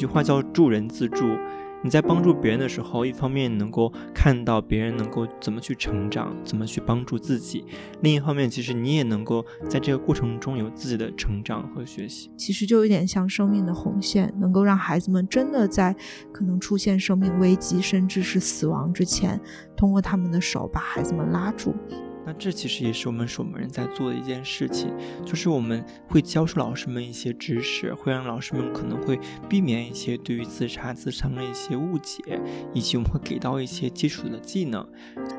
句话叫助人自助。你在帮助别人的时候，一方面能够看到别人能够怎么去成长，怎么去帮助自己；另一方面，其实你也能够在这个过程中有自己的成长和学习。其实就有点像生命的红线，能够让孩子们真的在可能出现生命危机，甚至是死亡之前，通过他们的手把孩子们拉住。那这其实也是我们守门人在做的一件事情，就是我们会教授老师们一些知识，会让老师们可能会避免一些对于自杀自伤的一些误解，以及我们会给到一些基础的技能。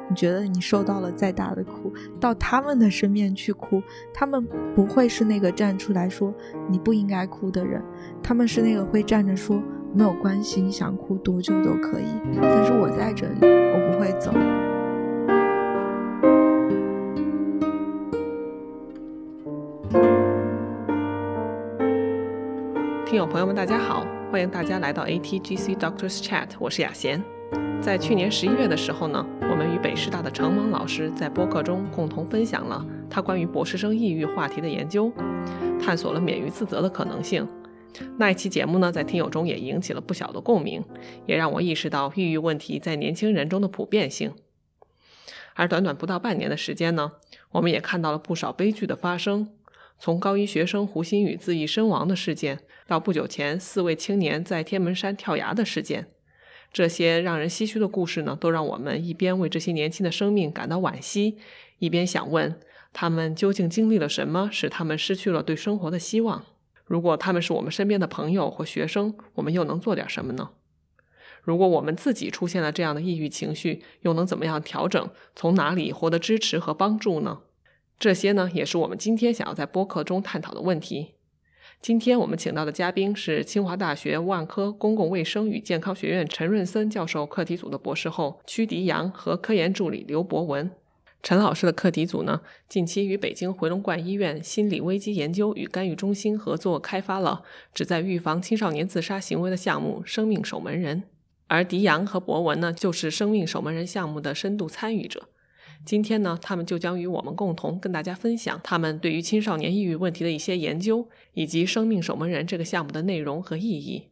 你觉得你受到了再大的苦，到他们的身边去哭，他们不会是那个站出来说你不应该哭的人，他们是那个会站着说没有关系，你想哭多久都可以，但是我在这里，我不会走。听友朋友们，大家好，欢迎大家来到 ATGC Doctors Chat，我是雅贤。在去年十一月的时候呢，我们与北师大的程蒙老师在播客中共同分享了他关于博士生抑郁话题的研究，探索了免于自责的可能性。那一期节目呢，在听友中也引起了不小的共鸣，也让我意识到抑郁问题在年轻人中的普遍性。而短短不到半年的时间呢，我们也看到了不少悲剧的发生。从高一学生胡鑫宇自缢身亡的事件，到不久前四位青年在天门山跳崖的事件，这些让人唏嘘的故事呢，都让我们一边为这些年轻的生命感到惋惜，一边想问他们究竟经历了什么，使他们失去了对生活的希望？如果他们是我们身边的朋友或学生，我们又能做点什么呢？如果我们自己出现了这样的抑郁情绪，又能怎么样调整？从哪里获得支持和帮助呢？这些呢，也是我们今天想要在播客中探讨的问题。今天我们请到的嘉宾是清华大学万科公共卫生与健康学院陈润森教授课题组的博士后屈迪阳和科研助理刘博文。陈老师的课题组呢，近期与北京回龙观医院心理危机研究与干预中心合作，开发了旨在预防青少年自杀行为的项目“生命守门人”。而迪阳和博文呢，就是“生命守门人”项目的深度参与者。今天呢，他们就将与我们共同跟大家分享他们对于青少年抑郁问题的一些研究，以及“生命守门人”这个项目的内容和意义。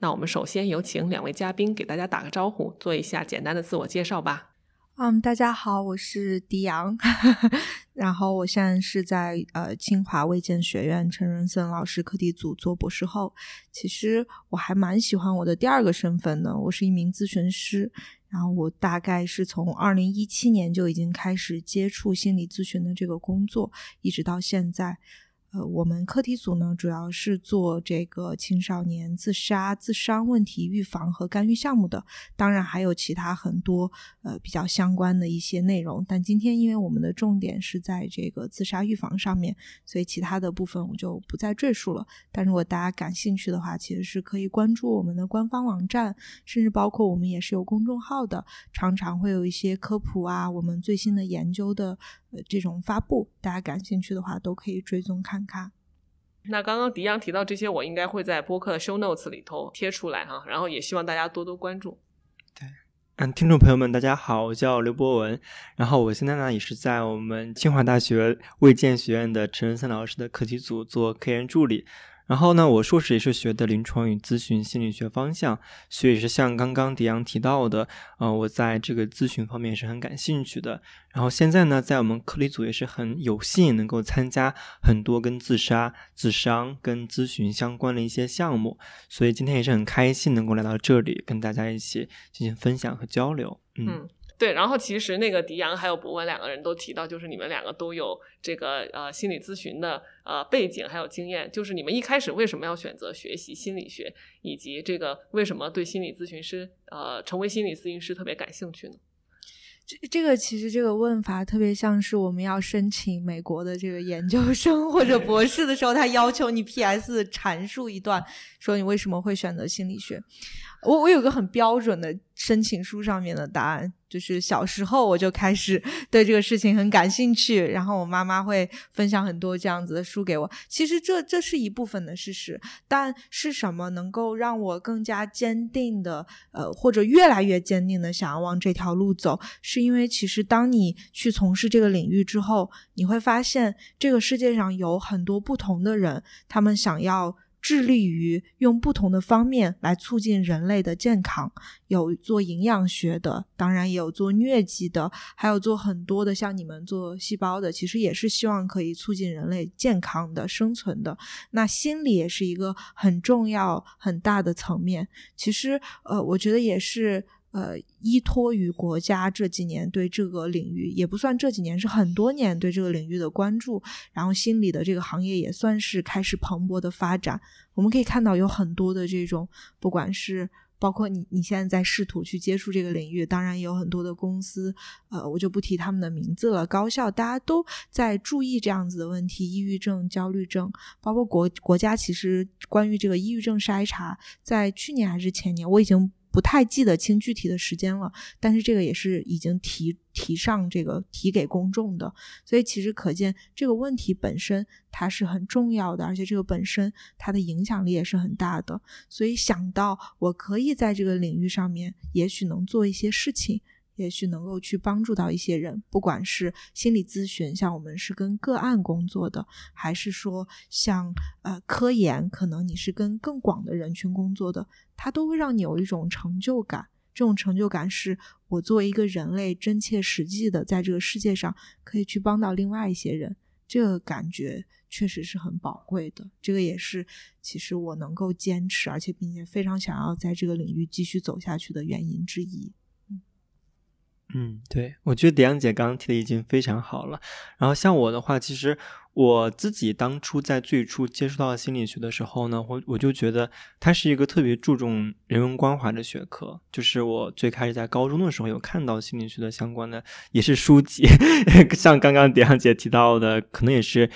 那我们首先有请两位嘉宾给大家打个招呼，做一下简单的自我介绍吧。嗯，大家好，我是迪阳，然后我现在是在呃清华卫健学院陈仁森老师课题组做博士后。其实我还蛮喜欢我的第二个身份的，我是一名咨询师。然后我大概是从二零一七年就已经开始接触心理咨询的这个工作，一直到现在。呃，我们课题组呢，主要是做这个青少年自杀、自伤问题预防和干预项目的，当然还有其他很多呃比较相关的一些内容。但今天因为我们的重点是在这个自杀预防上面，所以其他的部分我就不再赘述了。但如果大家感兴趣的话，其实是可以关注我们的官方网站，甚至包括我们也是有公众号的，常常会有一些科普啊，我们最新的研究的。呃，这种发布，大家感兴趣的话都可以追踪看看。那刚刚迪阳提到这些，我应该会在播客的 show notes 里头贴出来哈，然后也希望大家多多关注。对，嗯，听众朋友们，大家好，我叫刘博文，然后我现在呢也是在我们清华大学卫健学院的陈仁森老师的课题组做科研助理。然后呢，我硕士也是学的临床与咨询心理学方向，所以是像刚刚迪阳提到的，呃，我在这个咨询方面是很感兴趣的。然后现在呢，在我们课题组也是很有幸能够参加很多跟自杀、自伤跟咨询相关的一些项目，所以今天也是很开心能够来到这里跟大家一起进行分享和交流。嗯。对，然后其实那个迪阳还有博文两个人都提到，就是你们两个都有这个呃心理咨询的呃背景还有经验，就是你们一开始为什么要选择学习心理学，以及这个为什么对心理咨询师呃成为心理咨询师特别感兴趣呢？这这个其实这个问法特别像是我们要申请美国的这个研究生或者博士的时候，他要求你 P.S. 阐述一段，说你为什么会选择心理学。我我有个很标准的申请书上面的答案，就是小时候我就开始 对这个事情很感兴趣，然后我妈妈会分享很多这样子的书给我。其实这这是一部分的事实，但是什么能够让我更加坚定的，呃，或者越来越坚定的想要往这条路走，是因为其实当你去从事这个领域之后，你会发现这个世界上有很多不同的人，他们想要。致力于用不同的方面来促进人类的健康，有做营养学的，当然也有做疟疾的，还有做很多的，像你们做细胞的，其实也是希望可以促进人类健康的生存的。那心理也是一个很重要、很大的层面。其实，呃，我觉得也是。呃，依托于国家这几年对这个领域也不算这几年，是很多年对这个领域的关注，然后心理的这个行业也算是开始蓬勃的发展。我们可以看到有很多的这种，不管是包括你你现在在试图去接触这个领域，当然也有很多的公司，呃，我就不提他们的名字了。高校大家都在注意这样子的问题，抑郁症、焦虑症，包括国国家其实关于这个抑郁症筛查，在去年还是前年，我已经。不太记得清具体的时间了，但是这个也是已经提提上这个提给公众的，所以其实可见这个问题本身它是很重要的，而且这个本身它的影响力也是很大的，所以想到我可以在这个领域上面，也许能做一些事情。也许能够去帮助到一些人，不管是心理咨询，像我们是跟个案工作的，还是说像呃科研，可能你是跟更广的人群工作的，它都会让你有一种成就感。这种成就感是我作为一个人类，真切实际的在这个世界上可以去帮到另外一些人，这个感觉确实是很宝贵的。这个也是其实我能够坚持，而且并且非常想要在这个领域继续走下去的原因之一。嗯，对，我觉得迪阳姐刚刚提的已经非常好了。然后像我的话，其实我自己当初在最初接触到心理学的时候呢，我我就觉得它是一个特别注重人文关怀的学科。就是我最开始在高中的时候有看到心理学的相关的也是书籍，像刚刚迪阳姐提到的，可能也是。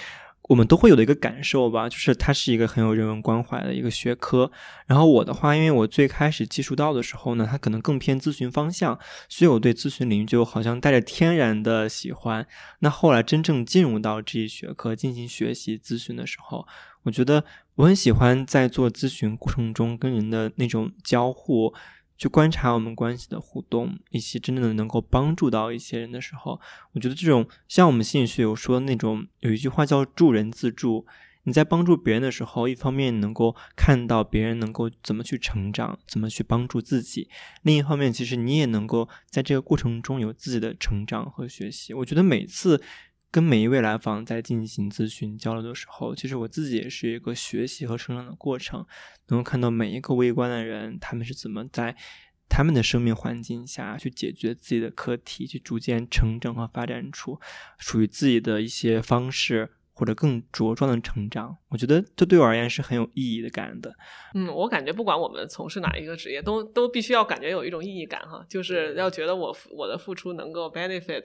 我们都会有的一个感受吧，就是它是一个很有人文关怀的一个学科。然后我的话，因为我最开始接触到的时候呢，它可能更偏咨询方向，所以我对咨询领域就好像带着天然的喜欢。那后来真正进入到这一学科进行学习咨询的时候，我觉得我很喜欢在做咨询过程中跟人的那种交互。去观察我们关系的互动，以及真正的能够帮助到一些人的时候，我觉得这种像我们心理学有说那种有一句话叫助人自助。你在帮助别人的时候，一方面能够看到别人能够怎么去成长，怎么去帮助自己；另一方面，其实你也能够在这个过程中有自己的成长和学习。我觉得每次。跟每一位来访在进行咨询交流的时候，其实我自己也是一个学习和成长的过程，能够看到每一个微观的人，他们是怎么在他们的生命环境下去解决自己的课题，去逐渐成长和发展出属于自己的一些方式，或者更茁壮的成长。我觉得这对我而言是很有意义的感的。嗯，我感觉不管我们从事哪一个职业，都都必须要感觉有一种意义感哈，就是要觉得我我的付出能够 benefit。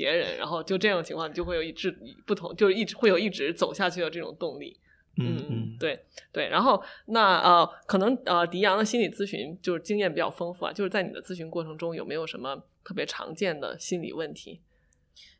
别人，然后就这种情况，你就会有一致不同，就是一直会有一直走下去的这种动力。嗯嗯，对对。然后那呃，可能呃，迪阳的心理咨询就是经验比较丰富啊，就是在你的咨询过程中有没有什么特别常见的心理问题？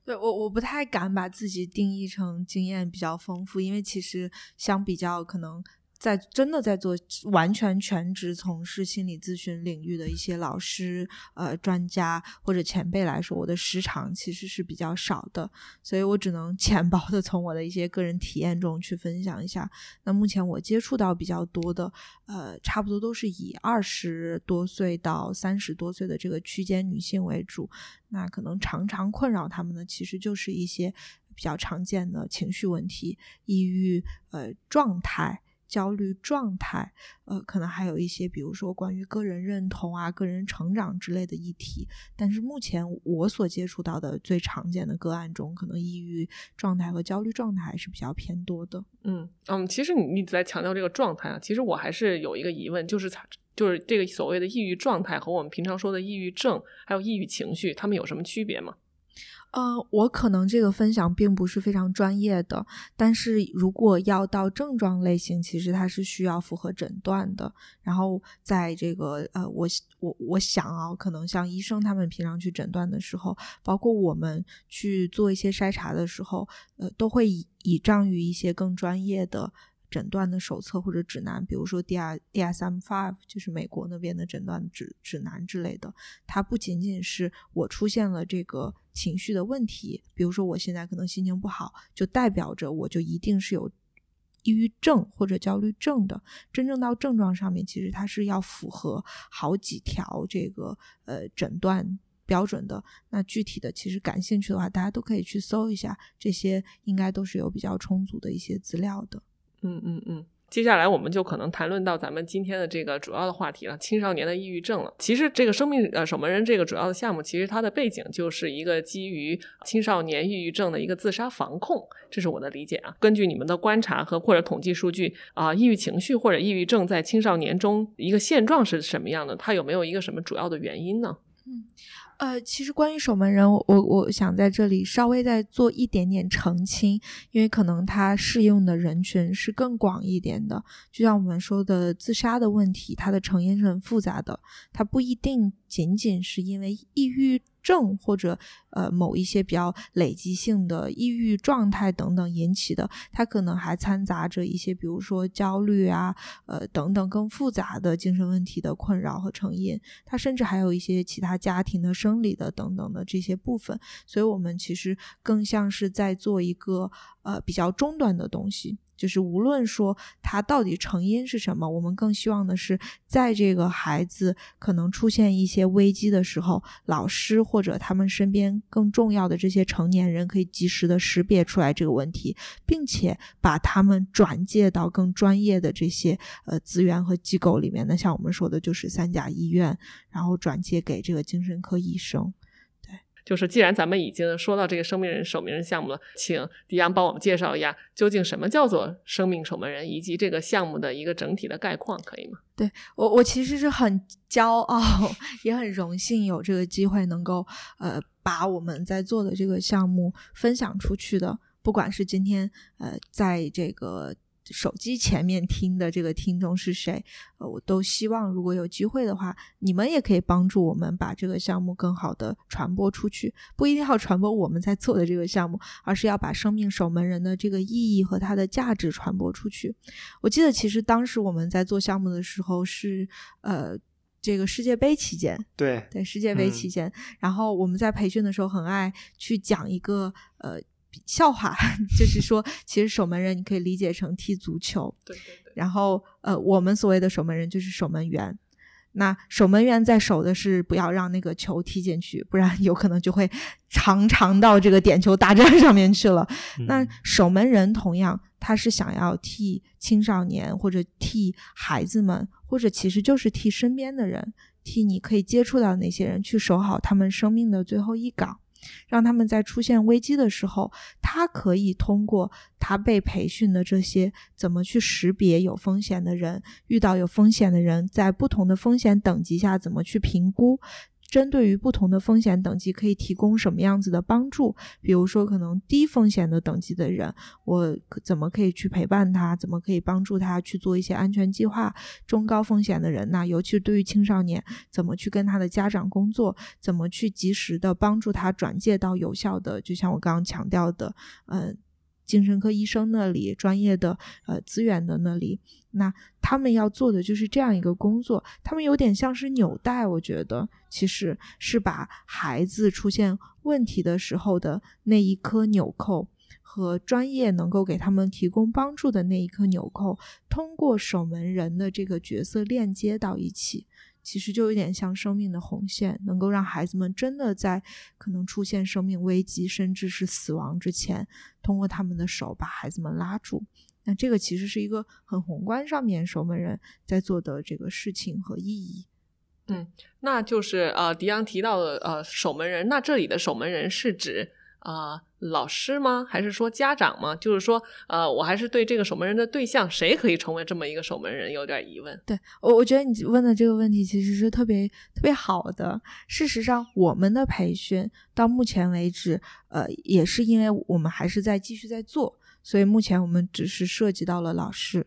对我我不太敢把自己定义成经验比较丰富，因为其实相比较可能。在真的在做完全全职从事心理咨询领域的一些老师、呃专家或者前辈来说，我的时长其实是比较少的，所以我只能 浅薄的从我的一些个人体验中去分享一下。那目前我接触到比较多的，呃，差不多都是以二十多岁到三十多岁的这个区间女性为主。那可能常常困扰他们的，其实就是一些比较常见的情绪问题、抑郁呃状态。焦虑状态，呃，可能还有一些，比如说关于个人认同啊、个人成长之类的议题。但是目前我所接触到的最常见的个案中，可能抑郁状态和焦虑状态还是比较偏多的。嗯嗯，其实你一直在强调这个状态啊，其实我还是有一个疑问，就是就是这个所谓的抑郁状态和我们平常说的抑郁症还有抑郁情绪，他们有什么区别吗？呃，我可能这个分享并不是非常专业的，但是如果要到症状类型，其实它是需要符合诊断的。然后在这个呃，我我我想啊，可能像医生他们平常去诊断的时候，包括我们去做一些筛查的时候，呃，都会倚倚仗于一些更专业的。诊断的手册或者指南，比如说 D R D S M Five，就是美国那边的诊断指指南之类的。它不仅仅是我出现了这个情绪的问题，比如说我现在可能心情不好，就代表着我就一定是有抑郁症或者焦虑症的，真正到症状上面，其实它是要符合好几条这个呃诊断标准的。那具体的，其实感兴趣的话，大家都可以去搜一下，这些应该都是有比较充足的一些资料的。嗯嗯嗯。接下来我们就可能谈论到咱们今天的这个主要的话题了，青少年的抑郁症了。其实这个生命呃守门人这个主要的项目，其实它的背景就是一个基于青少年抑郁症的一个自杀防控，这是我的理解啊。根据你们的观察和或者统计数据啊，抑郁情绪或者抑郁症在青少年中一个现状是什么样的？它有没有一个什么主要的原因呢？嗯。呃，其实关于守门人，我我想在这里稍微再做一点点澄清，因为可能它适用的人群是更广一点的。就像我们说的，自杀的问题，它的成因是很复杂的，它不一定仅仅是因为抑郁。症或者呃某一些比较累积性的抑郁状态等等引起的，它可能还掺杂着一些，比如说焦虑啊，呃等等更复杂的精神问题的困扰和成因。它甚至还有一些其他家庭的生理的等等的这些部分。所以我们其实更像是在做一个呃比较中端的东西。就是无论说他到底成因是什么，我们更希望的是，在这个孩子可能出现一些危机的时候，老师或者他们身边更重要的这些成年人可以及时的识别出来这个问题，并且把他们转介到更专业的这些呃资源和机构里面。那像我们说的，就是三甲医院，然后转介给这个精神科医生。就是既然咱们已经说到这个生命人守门人项目了，请迪阳帮我们介绍一下，究竟什么叫做生命守门人，以及这个项目的一个整体的概况，可以吗？对我，我其实是很骄傲，也很荣幸有这个机会能够呃把我们在做的这个项目分享出去的，不管是今天呃在这个。手机前面听的这个听众是谁？呃，我都希望如果有机会的话，你们也可以帮助我们把这个项目更好的传播出去。不一定要传播我们在做的这个项目，而是要把生命守门人的这个意义和它的价值传播出去。我记得其实当时我们在做项目的时候是呃这个世界杯期间，对对世界杯期间，然后我们在培训的时候很爱去讲一个呃。笑话 就是说，其实守门人你可以理解成踢足球，对对对。然后呃，我们所谓的守门人就是守门员。那守门员在守的是不要让那个球踢进去，不然有可能就会常常到这个点球大战上面去了。那守门人同样，他是想要替青少年或者替孩子们，或者其实就是替身边的人，替你可以接触到那些人去守好他们生命的最后一岗。让他们在出现危机的时候，他可以通过他被培训的这些，怎么去识别有风险的人，遇到有风险的人，在不同的风险等级下怎么去评估。针对于不同的风险等级，可以提供什么样子的帮助？比如说，可能低风险的等级的人，我怎么可以去陪伴他？怎么可以帮助他去做一些安全计划？中高风险的人，那尤其是对于青少年，怎么去跟他的家长工作？怎么去及时的帮助他转介到有效的？就像我刚刚强调的，嗯。精神科医生那里专业的呃资源的那里，那他们要做的就是这样一个工作，他们有点像是纽带，我觉得其实是把孩子出现问题的时候的那一颗纽扣和专业能够给他们提供帮助的那一颗纽扣，通过守门人的这个角色链接到一起。其实就有点像生命的红线，能够让孩子们真的在可能出现生命危机，甚至是死亡之前，通过他们的手把孩子们拉住。那这个其实是一个很宏观上面守门人在做的这个事情和意义。嗯，那就是呃，迪昂提到的呃，守门人。那这里的守门人是指？啊，老师吗？还是说家长吗？就是说，呃，我还是对这个守门人的对象，谁可以成为这么一个守门人，有点疑问。对我，我觉得你问的这个问题其实是特别特别好的。事实上，我们的培训到目前为止，呃，也是因为我们还是在继续在做，所以目前我们只是涉及到了老师。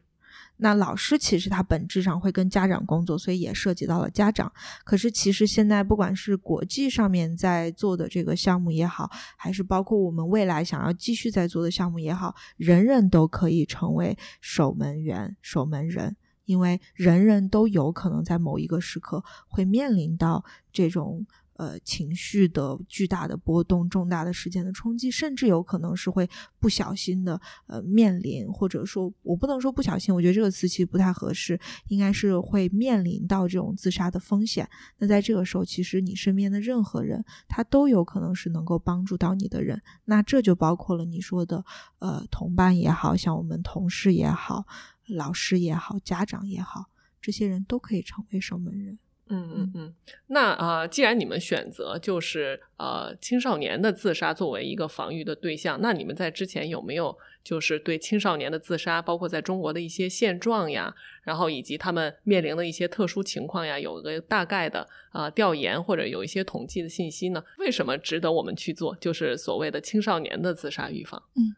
那老师其实他本质上会跟家长工作，所以也涉及到了家长。可是其实现在不管是国际上面在做的这个项目也好，还是包括我们未来想要继续在做的项目也好，人人都可以成为守门员、守门人，因为人人都有可能在某一个时刻会面临到这种呃，情绪的巨大的波动、重大的事件的冲击，甚至有可能是会不小心的呃面临，或者说我不能说不小心，我觉得这个词其实不太合适，应该是会面临到这种自杀的风险。那在这个时候，其实你身边的任何人，他都有可能是能够帮助到你的人。那这就包括了你说的呃同伴也好像我们同事也好、老师也好、家长也好，这些人都可以成为守门人。嗯嗯嗯，那啊，既然你们选择就是呃青少年的自杀作为一个防御的对象，那你们在之前有没有就是对青少年的自杀，包括在中国的一些现状呀，然后以及他们面临的一些特殊情况呀，有个大概的啊调研或者有一些统计的信息呢？为什么值得我们去做？就是所谓的青少年的自杀预防？嗯。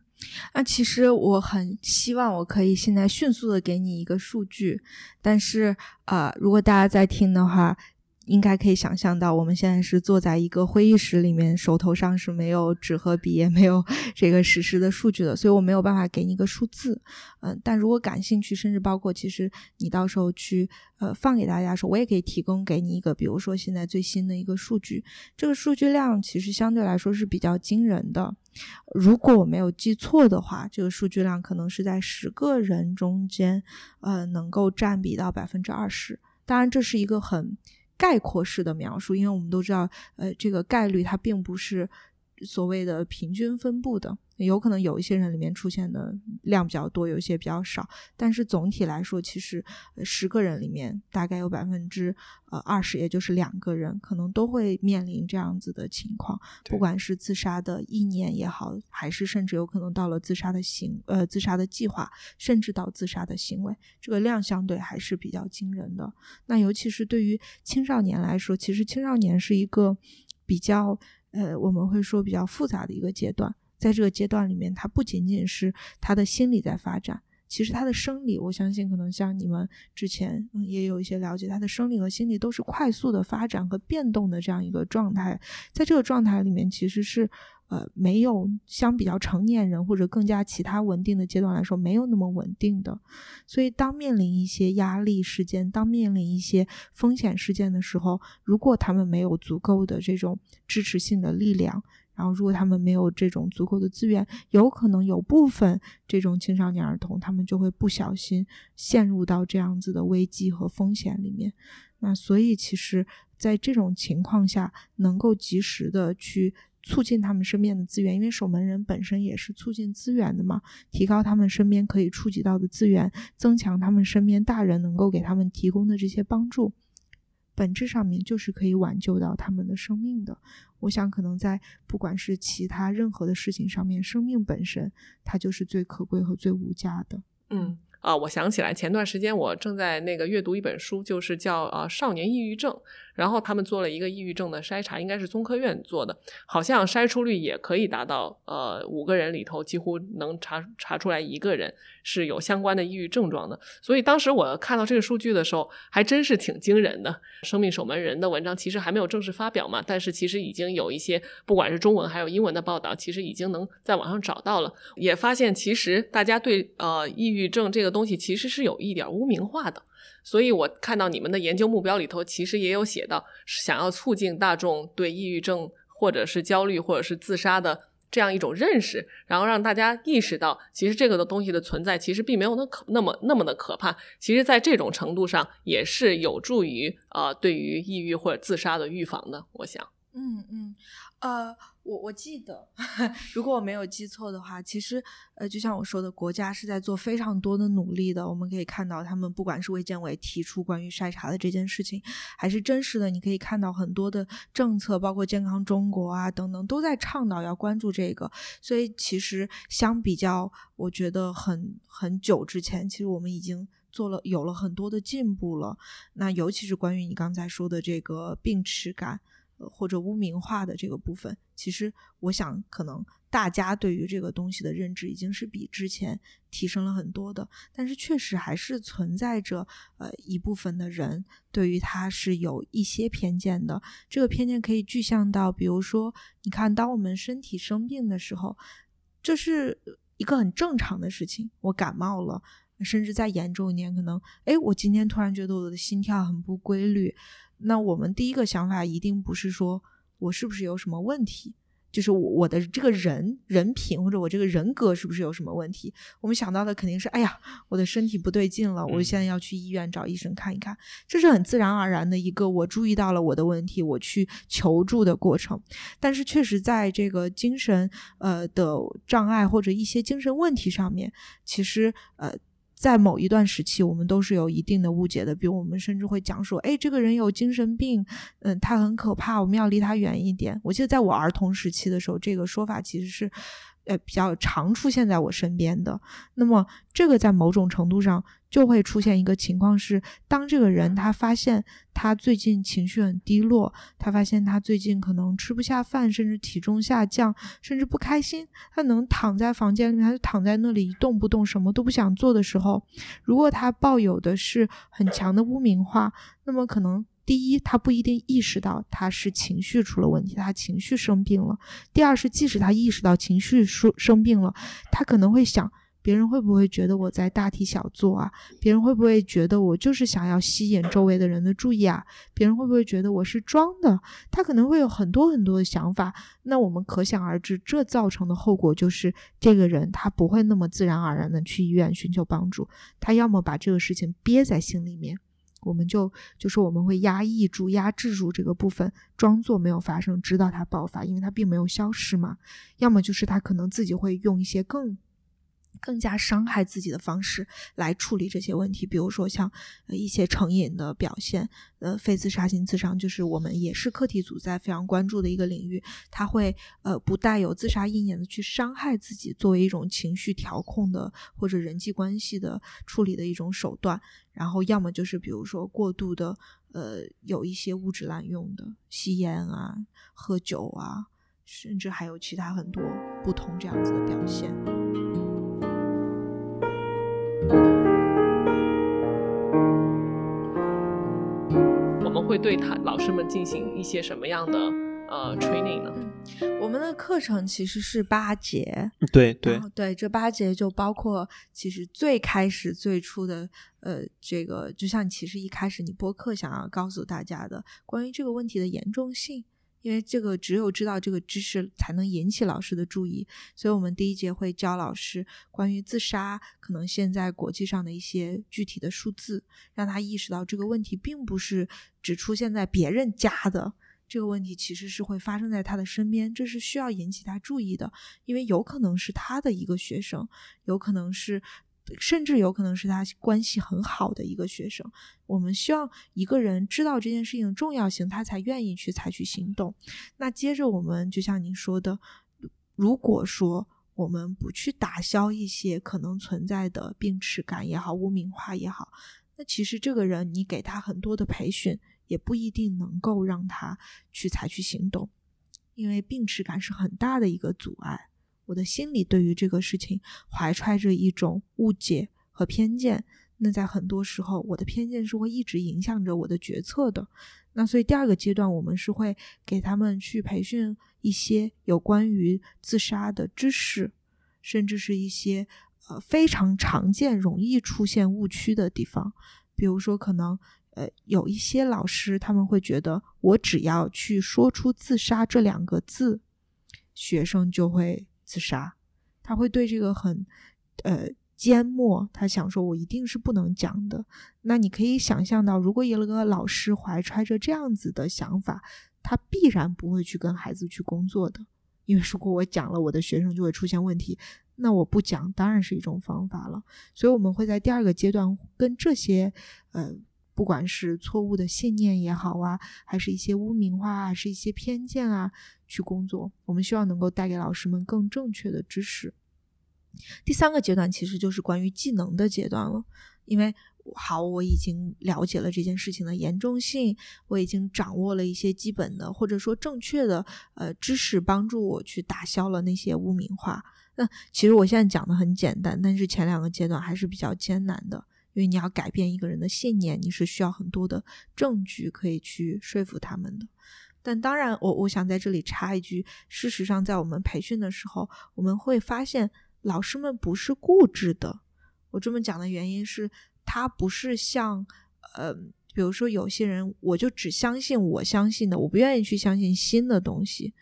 那其实我很希望我可以现在迅速的给你一个数据，但是啊，如果大家在听的话。应该可以想象到，我们现在是坐在一个会议室里面，手头上是没有纸和笔，也没有 这个实时的数据的，所以我没有办法给你一个数字。嗯，但如果感兴趣，甚至包括其实你到时候去呃放给大家说，我也可以提供给你一个，比如说现在最新的一个数据，这个数据量其实相对来说是比较惊人的。如果我没有记错的话，这个数据量可能是在十个人中间，呃，能够占比到百分之二十。当然，这是一个很。概括式的描述，因为我们都知道，呃，这个概率它并不是所谓的平均分布的。有可能有一些人里面出现的量比较多，有一些比较少，但是总体来说，其实十个人里面大概有百分之呃二十，也就是两个人，可能都会面临这样子的情况，不管是自杀的意念也好，还是甚至有可能到了自杀的行呃自杀的计划，甚至到自杀的行为，这个量相对还是比较惊人的。那尤其是对于青少年来说，其实青少年是一个比较呃我们会说比较复杂的一个阶段。在这个阶段里面，他不仅仅是他的心理在发展，其实他的生理，我相信可能像你们之前也有一些了解，他的生理和心理都是快速的发展和变动的这样一个状态。在这个状态里面，其实是呃没有相比较成年人或者更加其他稳定的阶段来说，没有那么稳定的。所以，当面临一些压力事件，当面临一些风险事件的时候，如果他们没有足够的这种支持性的力量。然后，如果他们没有这种足够的资源，有可能有部分这种青少年儿童，他们就会不小心陷入到这样子的危机和风险里面。那所以，其实，在这种情况下，能够及时的去促进他们身边的资源，因为守门人本身也是促进资源的嘛，提高他们身边可以触及到的资源，增强他们身边大人能够给他们提供的这些帮助。本质上面就是可以挽救到他们的生命的。我想，可能在不管是其他任何的事情上面，生命本身它就是最可贵和最无价的。嗯。啊，我想起来，前段时间我正在那个阅读一本书，就是叫《啊少年抑郁症》，然后他们做了一个抑郁症的筛查，应该是中科院做的，好像筛出率也可以达到，呃，五个人里头几乎能查查出来一个人是有相关的抑郁症状的。所以当时我看到这个数据的时候，还真是挺惊人的。生命守门人的文章其实还没有正式发表嘛，但是其实已经有一些不管是中文还有英文的报道，其实已经能在网上找到了，也发现其实大家对呃抑郁症这个。东西其实是有一点污名化的，所以我看到你们的研究目标里头，其实也有写到想要促进大众对抑郁症或者是焦虑或者是自杀的这样一种认识，然后让大家意识到，其实这个的东西的存在其实并没有那可那么那么的可怕，其实在这种程度上也是有助于呃对于抑郁或者自杀的预防的。我想，嗯嗯。呃，我我记得，如果我没有记错的话，其实呃，就像我说的，国家是在做非常多的努力的。我们可以看到，他们不管是卫健委提出关于筛查的这件事情，还是真实的，你可以看到很多的政策，包括健康中国啊等等，都在倡导要关注这个。所以，其实相比较，我觉得很很久之前，其实我们已经做了有了很多的进步了。那尤其是关于你刚才说的这个病耻感。或者污名化的这个部分，其实我想，可能大家对于这个东西的认知已经是比之前提升了很多的，但是确实还是存在着呃一部分的人对于它是有一些偏见的。这个偏见可以具象到，比如说，你看，当我们身体生病的时候，这是一个很正常的事情。我感冒了，甚至再严重一点，可能，哎，我今天突然觉得我的心跳很不规律。那我们第一个想法一定不是说我是不是有什么问题。就是我我的这个人人品或者我这个人格是不是有什么问题？我们想到的肯定是，哎呀，我的身体不对劲了，我现在要去医院找医生看一看。这是很自然而然的一个，我注意到了我的问题，我去求助的过程。但是确实在这个精神呃的障碍或者一些精神问题上面，其实呃。在某一段时期，我们都是有一定的误解的。比如，我们甚至会讲说：“哎，这个人有精神病，嗯，他很可怕，我们要离他远一点。”我记得在我儿童时期的时候，这个说法其实是。呃，比较常出现在我身边的，那么这个在某种程度上就会出现一个情况是，当这个人他发现他最近情绪很低落，他发现他最近可能吃不下饭，甚至体重下降，甚至不开心，他能躺在房间里面，他就躺在那里一动不动，什么都不想做的时候，如果他抱有的是很强的污名化，那么可能。第一，他不一定意识到他是情绪出了问题，他情绪生病了。第二是，即使他意识到情绪生生病了，他可能会想，别人会不会觉得我在大题小做啊？别人会不会觉得我就是想要吸引周围的人的注意啊？别人会不会觉得我是装的？他可能会有很多很多的想法。那我们可想而知，这造成的后果就是，这个人他不会那么自然而然的去医院寻求帮助，他要么把这个事情憋在心里面。我们就就是我们会压抑住、压制住这个部分，装作没有发生，直到它爆发，因为它并没有消失嘛。要么就是它可能自己会用一些更。更加伤害自己的方式来处理这些问题，比如说像一些成瘾的表现，呃，非自杀性自伤，就是我们也是课题组在非常关注的一个领域。他会呃不带有自杀意念的去伤害自己，作为一种情绪调控的或者人际关系的处理的一种手段。然后要么就是比如说过度的呃有一些物质滥用的，吸烟啊、喝酒啊，甚至还有其他很多不同这样子的表现。会对他老师们进行一些什么样的呃 training 呢？我们的课程其实是八节，对对对，这八节就包括其实最开始最初的呃这个，就像其实一开始你播客想要告诉大家的关于这个问题的严重性。因为这个只有知道这个知识，才能引起老师的注意。所以，我们第一节会教老师关于自杀可能现在国际上的一些具体的数字，让他意识到这个问题并不是只出现在别人家的，这个问题其实是会发生在他的身边，这是需要引起他注意的。因为有可能是他的一个学生，有可能是。甚至有可能是他关系很好的一个学生。我们希望一个人知道这件事情的重要性，他才愿意去采取行动。那接着我们就像您说的，如果说我们不去打消一些可能存在的病耻感也好、污名化也好，那其实这个人你给他很多的培训，也不一定能够让他去采取行动，因为病耻感是很大的一个阻碍。我的心里对于这个事情怀揣着一种误解和偏见，那在很多时候，我的偏见是会一直影响着我的决策的。那所以第二个阶段，我们是会给他们去培训一些有关于自杀的知识，甚至是一些呃非常常见、容易出现误区的地方。比如说，可能呃有一些老师他们会觉得，我只要去说出“自杀”这两个字，学生就会。自杀，他会对这个很，呃缄默。他想说，我一定是不能讲的。那你可以想象到，如果有个老师怀揣着这样子的想法，他必然不会去跟孩子去工作的。因为如果我讲了，我的学生就会出现问题。那我不讲，当然是一种方法了。所以我们会在第二个阶段跟这些，呃。不管是错误的信念也好啊，还是一些污名化，还是一些偏见啊，去工作，我们希望能够带给老师们更正确的知识。第三个阶段其实就是关于技能的阶段了，因为好，我已经了解了这件事情的严重性，我已经掌握了一些基本的或者说正确的呃知识，帮助我去打消了那些污名化。那其实我现在讲的很简单，但是前两个阶段还是比较艰难的。因为你要改变一个人的信念，你是需要很多的证据可以去说服他们的。但当然，我我想在这里插一句：事实上，在我们培训的时候，我们会发现老师们不是固执的。我这么讲的原因是，他不是像呃比如说有些人，我就只相信我相信的，我不愿意去相信新的东西。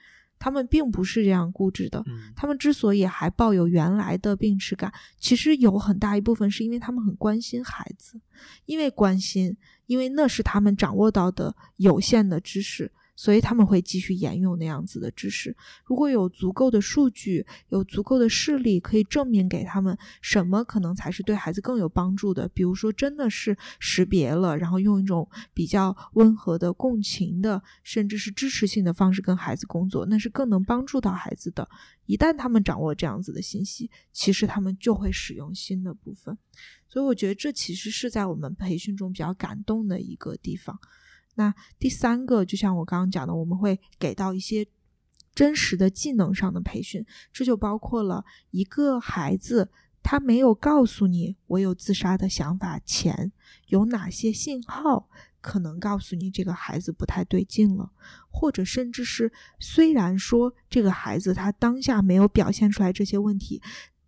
他们并不是这样固执的，他们之所以还抱有原来的病耻感，其实有很大一部分是因为他们很关心孩子，因为关心，因为那是他们掌握到的有限的知识。所以他们会继续沿用那样子的知识。如果有足够的数据，有足够的事例，可以证明给他们什么可能才是对孩子更有帮助的。比如说，真的是识别了，然后用一种比较温和的、共情的，甚至是支持性的方式跟孩子工作，那是更能帮助到孩子的。一旦他们掌握这样子的信息，其实他们就会使用新的部分。所以，我觉得这其实是在我们培训中比较感动的一个地方。那第三个，就像我刚刚讲的，我们会给到一些真实的技能上的培训，这就包括了一个孩子，他没有告诉你我有自杀的想法前，有哪些信号可能告诉你这个孩子不太对劲了，或者甚至是虽然说这个孩子他当下没有表现出来这些问题。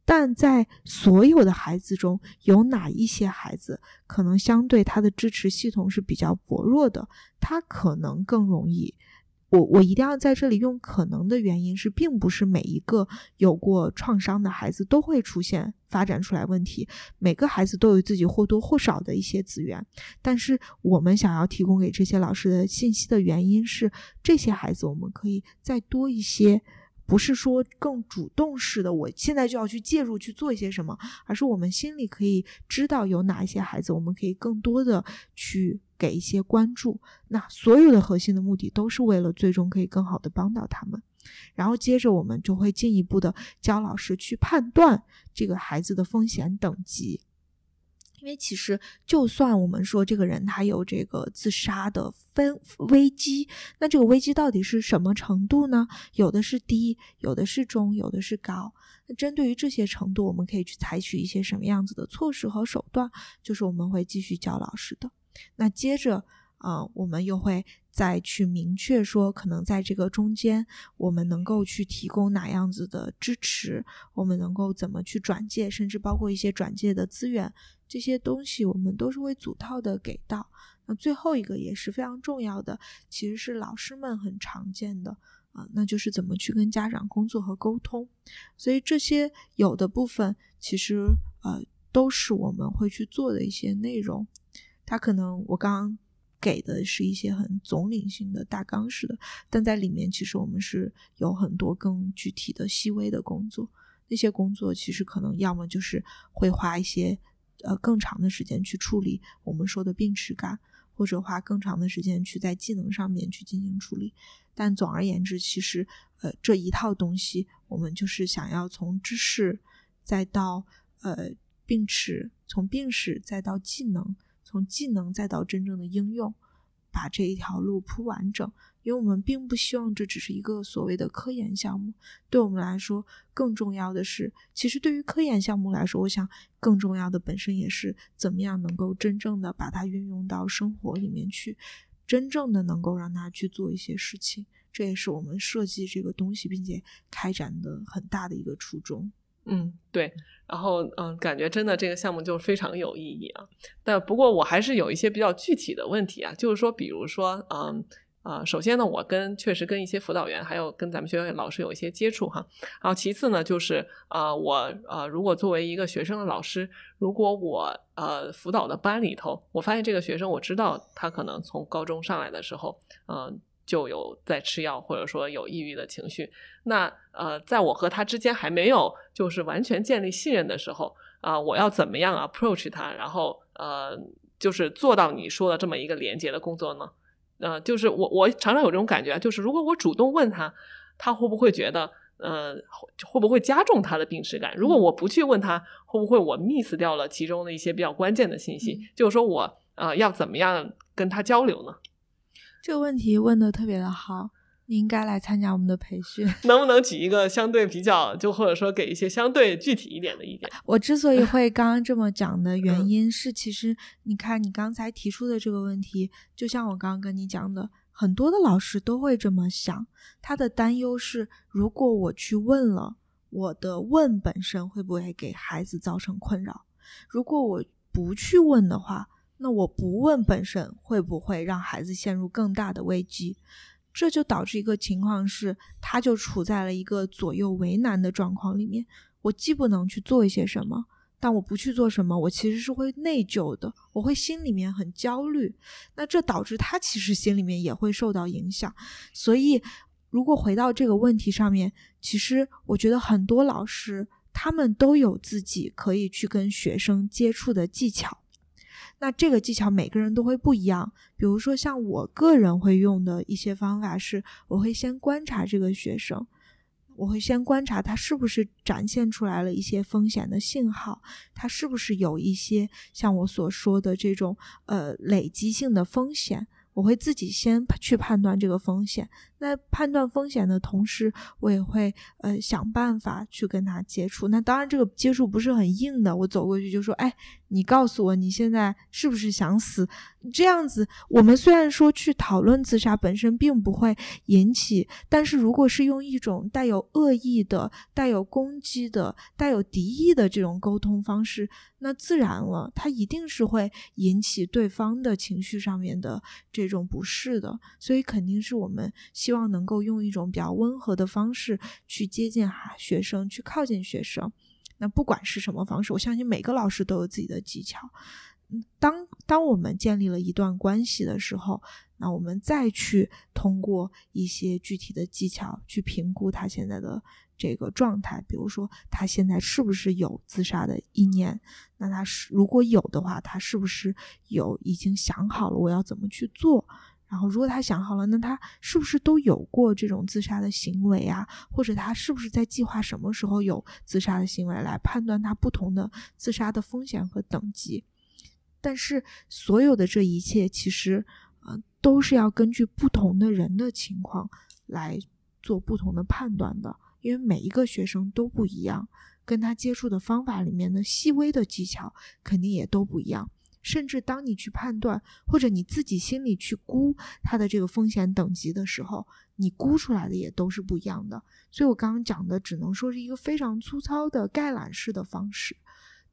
但在所有的孩子中，有哪一些孩子可能相对他的支持系统是比较薄弱的？他可能更容易。我我一定要在这里用“可能”的原因是，并不是每一个有过创伤的孩子都会出现发展出来问题。每个孩子都有自己或多或少的一些资源，但是我们想要提供给这些老师的信息的原因是，这些孩子我们可以再多一些。不是说更主动式的，我现在就要去介入去做一些什么，而是我们心里可以知道有哪一些孩子，我们可以更多的去给一些关注。那所有的核心的目的都是为了最终可以更好的帮到他们。然后接着我们就会进一步的教老师去判断这个孩子的风险等级。因为其实，就算我们说这个人他有这个自杀的分危机，那这个危机到底是什么程度呢？有的是低，有的是中，有的是高。那针对于这些程度，我们可以去采取一些什么样子的措施和手段？就是我们会继续教老师的。那接着。啊，我们又会再去明确说，可能在这个中间，我们能够去提供哪样子的支持，我们能够怎么去转介，甚至包括一些转介的资源，这些东西我们都是会组套的给到。那最后一个也是非常重要的，其实是老师们很常见的啊，那就是怎么去跟家长工作和沟通。所以这些有的部分，其实呃都是我们会去做的一些内容。它可能我刚刚。给的是一些很总领性的大纲式的，但在里面其实我们是有很多更具体的细微的工作。那些工作其实可能要么就是会花一些呃更长的时间去处理我们说的病耻感，或者花更长的时间去在技能上面去进行处理。但总而言之，其实呃这一套东西，我们就是想要从知识再到呃病耻，从病史再到技能。从技能再到真正的应用，把这一条路铺完整。因为我们并不希望这只是一个所谓的科研项目。对我们来说，更重要的是，其实对于科研项目来说，我想更重要的本身也是怎么样能够真正的把它运用到生活里面去，真正的能够让它去做一些事情。这也是我们设计这个东西并且开展的很大的一个初衷。嗯，对，然后嗯，感觉真的这个项目就非常有意义啊。但不过我还是有一些比较具体的问题啊，就是说，比如说，嗯啊，首先呢，我跟确实跟一些辅导员，还有跟咱们学校老师有一些接触哈。然后其次呢，就是啊，我呃，如果作为一个学生的老师，如果我呃辅导的班里头，我发现这个学生，我知道他可能从高中上来的时候，嗯。就有在吃药，或者说有抑郁的情绪。那呃，在我和他之间还没有就是完全建立信任的时候啊，我要怎么样 approach 他，然后呃，就是做到你说的这么一个连接的工作呢？呃，就是我我常常有这种感觉，就是如果我主动问他，他会不会觉得呃会不会加重他的病耻感？如果我不去问他，会不会我 miss 掉了其中的一些比较关键的信息？就是说我呃要怎么样跟他交流呢？这个问题问的特别的好，你应该来参加我们的培训。能不能举一个相对比较，就或者说给一些相对具体一点的意见？我之所以会刚刚这么讲的原因是，其实你看你刚才提出的这个问题，就像我刚刚跟你讲的，很多的老师都会这么想。他的担忧是，如果我去问了，我的问本身会不会给孩子造成困扰？如果我不去问的话。那我不问本身会不会让孩子陷入更大的危机？这就导致一个情况是，他就处在了一个左右为难的状况里面。我既不能去做一些什么，但我不去做什么，我其实是会内疚的，我会心里面很焦虑。那这导致他其实心里面也会受到影响。所以，如果回到这个问题上面，其实我觉得很多老师他们都有自己可以去跟学生接触的技巧。那这个技巧每个人都会不一样。比如说，像我个人会用的一些方法是，我会先观察这个学生，我会先观察他是不是展现出来了一些风险的信号，他是不是有一些像我所说的这种呃累积性的风险。我会自己先去判断这个风险。那判断风险的同时，我也会呃想办法去跟他接触。那当然，这个接触不是很硬的，我走过去就说：“哎，你告诉我你现在是不是想死？”这样子，我们虽然说去讨论自杀本身并不会引起，但是如果是用一种带有恶意的、带有攻击的、带有敌意的这种沟通方式，那自然了，它一定是会引起对方的情绪上面的这种不适的。所以，肯定是我们希望能够用一种比较温和的方式去接近哈学生，去靠近学生。那不管是什么方式，我相信每个老师都有自己的技巧。当当我们建立了一段关系的时候，那我们再去通过一些具体的技巧去评估他现在的这个状态，比如说他现在是不是有自杀的意念？那他是如果有的话，他是不是有已经想好了我要怎么去做？然后如果他想好了，那他是不是都有过这种自杀的行为啊？或者他是不是在计划什么时候有自杀的行为？来判断他不同的自杀的风险和等级。但是，所有的这一切其实，呃，都是要根据不同的人的情况来做不同的判断的。因为每一个学生都不一样，跟他接触的方法里面的细微的技巧肯定也都不一样。甚至当你去判断，或者你自己心里去估它的这个风险等级的时候，你估出来的也都是不一样的。所以我刚刚讲的只能说是一个非常粗糙的概览式的方式。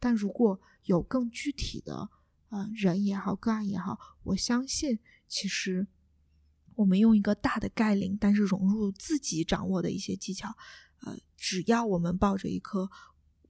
但如果有更具体的，呃，人也好，个案也好，我相信，其实我们用一个大的概领，但是融入自己掌握的一些技巧，呃，只要我们抱着一颗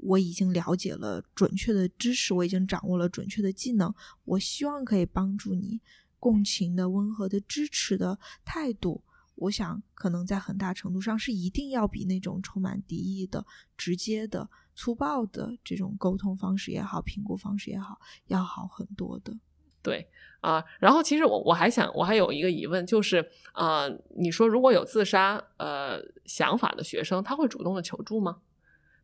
我已经了解了准确的知识，我已经掌握了准确的技能，我希望可以帮助你共情的、温和的、支持的态度。我想，可能在很大程度上是一定要比那种充满敌意的、直接的。粗暴的这种沟通方式也好，评估方式也好，要好很多的。对啊，然后其实我我还想，我还有一个疑问，就是啊，你说如果有自杀呃想法的学生，他会主动的求助吗？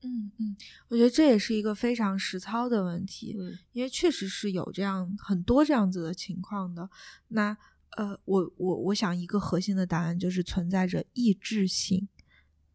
嗯嗯，我觉得这也是一个非常实操的问题，嗯，因为确实是有这样很多这样子的情况的。那呃，我我我想一个核心的答案就是存在着异质性，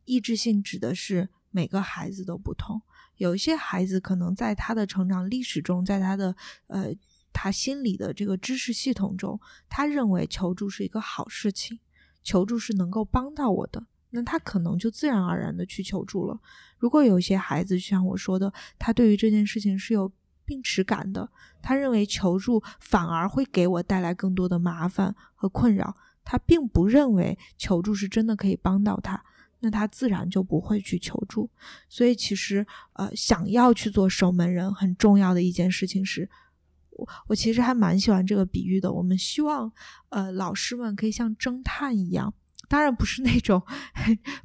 异质性指的是。每个孩子都不同，有一些孩子可能在他的成长历史中，在他的呃他心里的这个知识系统中，他认为求助是一个好事情，求助是能够帮到我的，那他可能就自然而然的去求助了。如果有些孩子，就像我说的，他对于这件事情是有病耻感的，他认为求助反而会给我带来更多的麻烦和困扰，他并不认为求助是真的可以帮到他。那他自然就不会去求助，所以其实呃，想要去做守门人，很重要的一件事情是，我我其实还蛮喜欢这个比喻的。我们希望呃，老师们可以像侦探一样，当然不是那种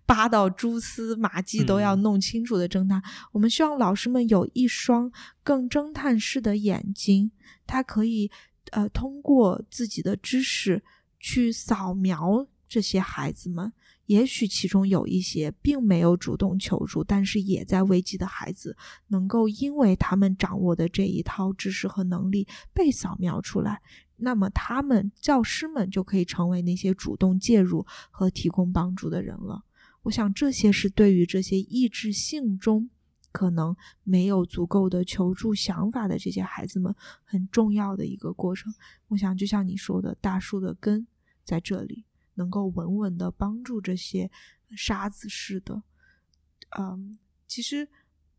扒到蛛丝马迹都要弄清楚的侦探。我们希望老师们有一双更侦探式的眼睛，他可以呃，通过自己的知识去扫描这些孩子们。也许其中有一些并没有主动求助，但是也在危机的孩子，能够因为他们掌握的这一套知识和能力被扫描出来，那么他们教师们就可以成为那些主动介入和提供帮助的人了。我想这些是对于这些意志性中可能没有足够的求助想法的这些孩子们很重要的一个过程。我想就像你说的，大树的根在这里。能够稳稳的帮助这些沙子似的，嗯，其实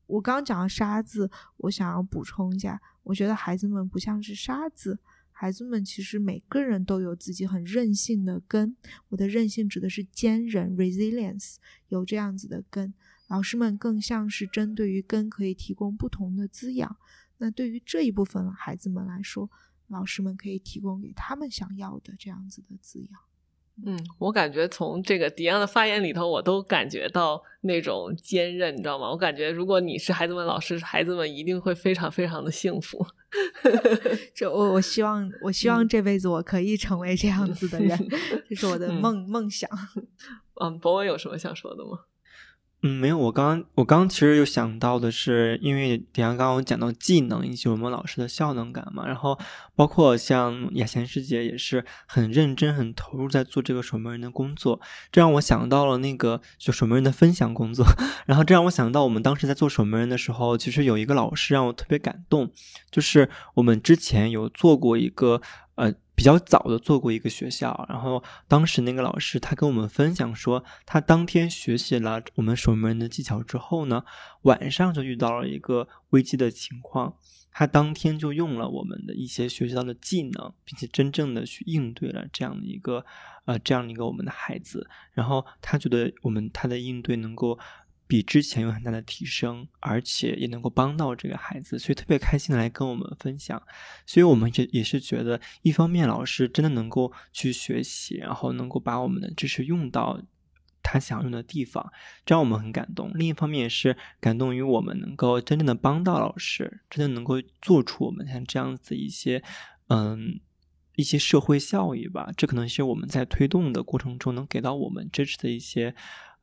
我刚刚讲的沙子，我想要补充一下，我觉得孩子们不像是沙子，孩子们其实每个人都有自己很任性的根。我的任性指的是坚韧 （resilience），有这样子的根。老师们更像是针对于根可以提供不同的滋养。那对于这一部分孩子们来说，老师们可以提供给他们想要的这样子的滋养。嗯，我感觉从这个迪安的发言里头，我都感觉到那种坚韧，你知道吗？我感觉如果你是孩子们老师，孩子们一定会非常非常的幸福。这我我希望我希望这辈子我可以成为这样子的人，这是我的梦梦想。嗯，博文有什么想说的吗？嗯，没有。我刚我刚其实有想到的是，因为底下刚刚我讲到技能以及我们老师的效能感嘛，然后包括像雅贤师姐也是很认真、很投入在做这个守门人的工作，这让我想到了那个就守门人的分享工作。然后这让我想到我们当时在做守门人的时候，其实有一个老师让我特别感动，就是我们之前有做过一个呃。比较早的做过一个学校，然后当时那个老师他跟我们分享说，他当天学习了我们守门人的技巧之后呢，晚上就遇到了一个危机的情况，他当天就用了我们的一些学习到的技能，并且真正的去应对了这样的一个呃这样的一个我们的孩子，然后他觉得我们他的应对能够。比之前有很大的提升，而且也能够帮到这个孩子，所以特别开心来跟我们分享。所以我们也也是觉得，一方面老师真的能够去学习，然后能够把我们的知识用到他想用的地方，这让我们很感动。另一方面也是感动于我们能够真正的帮到老师，真的能够做出我们像这样子一些嗯一些社会效益吧。这可能是我们在推动的过程中能给到我们支持的一些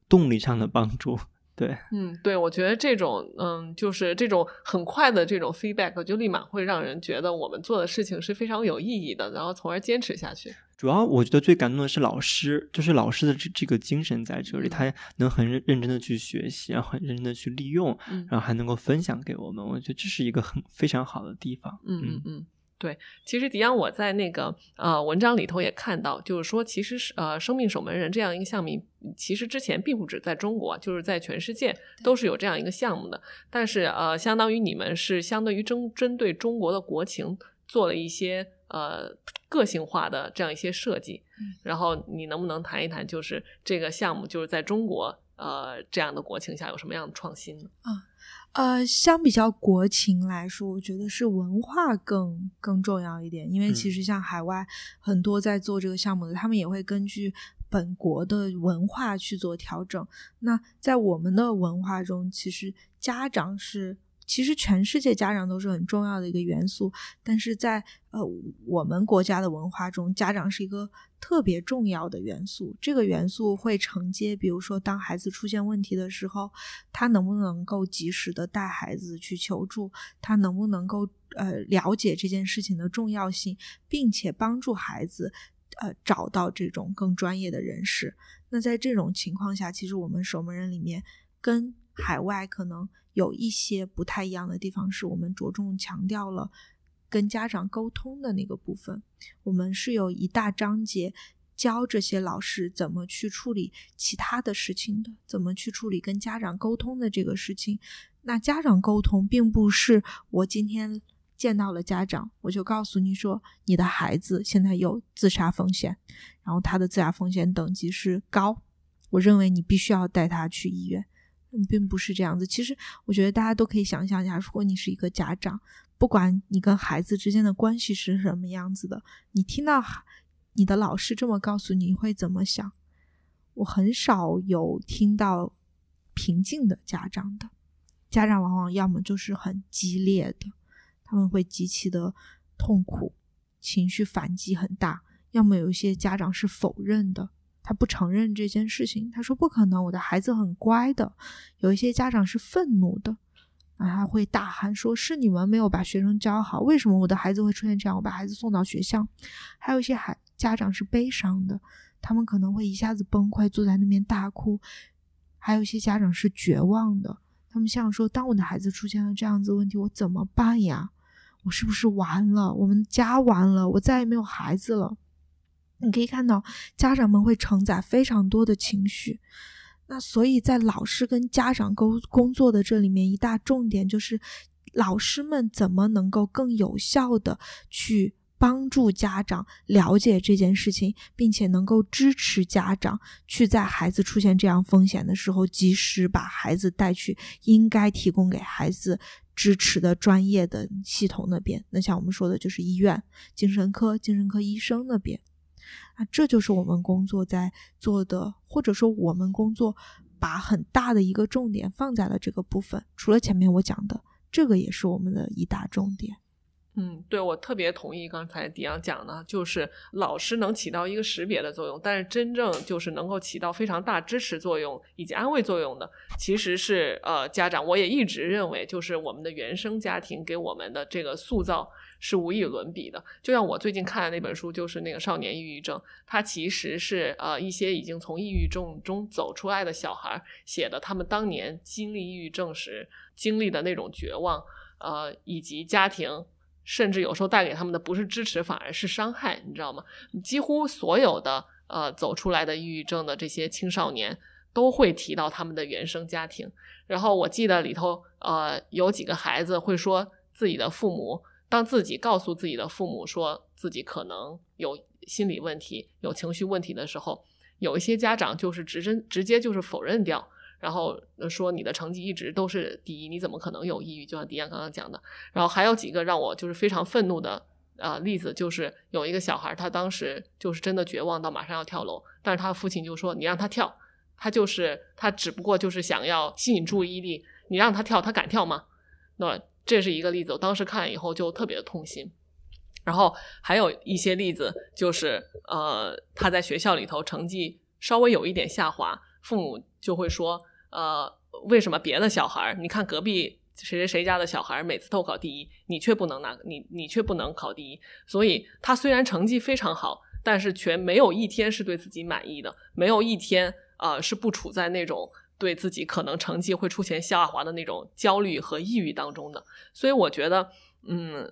动力上的帮助。对，嗯，对，我觉得这种，嗯，就是这种很快的这种 feedback，就立马会让人觉得我们做的事情是非常有意义的，然后从而坚持下去。主要我觉得最感动的是老师，就是老师的这这个精神在这里，他能很认认真的去学习，然后很认真的去利用，然后还能够分享给我们，我觉得这是一个很非常好的地方。嗯嗯嗯。对，其实迪阳我在那个呃文章里头也看到，就是说，其实是呃生命守门人这样一个项目，其实之前并不止在中国，就是在全世界都是有这样一个项目的。但是呃，相当于你们是相对于针针对中国的国情做了一些呃个性化的这样一些设计。然后你能不能谈一谈，就是这个项目就是在中国呃这样的国情下有什么样的创新呢？啊。呃，相比较国情来说，我觉得是文化更更重要一点。因为其实像海外很多在做这个项目的，他们也会根据本国的文化去做调整。那在我们的文化中，其实家长是。其实全世界家长都是很重要的一个元素，但是在呃我们国家的文化中，家长是一个特别重要的元素。这个元素会承接，比如说当孩子出现问题的时候，他能不能够及时的带孩子去求助，他能不能够呃了解这件事情的重要性，并且帮助孩子呃找到这种更专业的人士。那在这种情况下，其实我们守门人里面跟海外可能。有一些不太一样的地方，是我们着重强调了跟家长沟通的那个部分。我们是有一大章节教这些老师怎么去处理其他的事情的，怎么去处理跟家长沟通的这个事情。那家长沟通并不是我今天见到了家长，我就告诉你说你的孩子现在有自杀风险，然后他的自杀风险等级是高，我认为你必须要带他去医院。并不是这样子。其实，我觉得大家都可以想象一下，如果你是一个家长，不管你跟孩子之间的关系是什么样子的，你听到你的老师这么告诉你，会怎么想？我很少有听到平静的家长的，家长往往要么就是很激烈的，他们会极其的痛苦，情绪反击很大；要么有一些家长是否认的。他不承认这件事情，他说不可能，我的孩子很乖的。有一些家长是愤怒的，啊，他会大喊说：“是你们没有把学生教好，为什么我的孩子会出现这样？我把孩子送到学校。”还有一些孩家长是悲伤的，他们可能会一下子崩溃，坐在那边大哭。还有一些家长是绝望的，他们想说：“当我的孩子出现了这样子问题，我怎么办呀？我是不是完了？我们家完了，我再也没有孩子了。”你可以看到，家长们会承载非常多的情绪。那所以在老师跟家长沟工作的这里面，一大重点就是老师们怎么能够更有效的去帮助家长了解这件事情，并且能够支持家长去在孩子出现这样风险的时候，及时把孩子带去应该提供给孩子支持的专业的系统那边。那像我们说的就是医院、精神科、精神科医生那边。啊，这就是我们工作在做的，或者说我们工作把很大的一个重点放在了这个部分。除了前面我讲的，这个也是我们的一大重点。嗯，对，我特别同意刚才迪阳讲的，就是老师能起到一个识别的作用，但是真正就是能够起到非常大支持作用以及安慰作用的，其实是呃家长。我也一直认为，就是我们的原生家庭给我们的这个塑造是无与伦比的。就像我最近看的那本书，就是那个少年抑郁症，它其实是呃一些已经从抑郁症中走出来的小孩写的，他们当年经历抑郁症时经历的那种绝望，呃，以及家庭。甚至有时候带给他们的不是支持，反而是伤害，你知道吗？几乎所有的呃走出来的抑郁症的这些青少年都会提到他们的原生家庭。然后我记得里头呃有几个孩子会说自己的父母，当自己告诉自己的父母说自己可能有心理问题、有情绪问题的时候，有一些家长就是直真直接就是否认掉。然后说你的成绩一直都是第一，你怎么可能有抑郁？就像迪安刚刚讲的。然后还有几个让我就是非常愤怒的啊例子，就是有一个小孩，他当时就是真的绝望到马上要跳楼，但是他的父亲就说：“你让他跳，他就是他只不过就是想要吸引注意力，你让他跳，他敢跳吗？”那这是一个例子，我当时看了以后就特别的痛心。然后还有一些例子，就是呃他在学校里头成绩稍微有一点下滑。父母就会说，呃，为什么别的小孩，你看隔壁谁谁谁家的小孩每次都考第一，你却不能拿，你你却不能考第一。所以他虽然成绩非常好，但是却没有一天是对自己满意的，没有一天啊是不处在那种对自己可能成绩会出现下滑的那种焦虑和抑郁当中的。所以我觉得，嗯，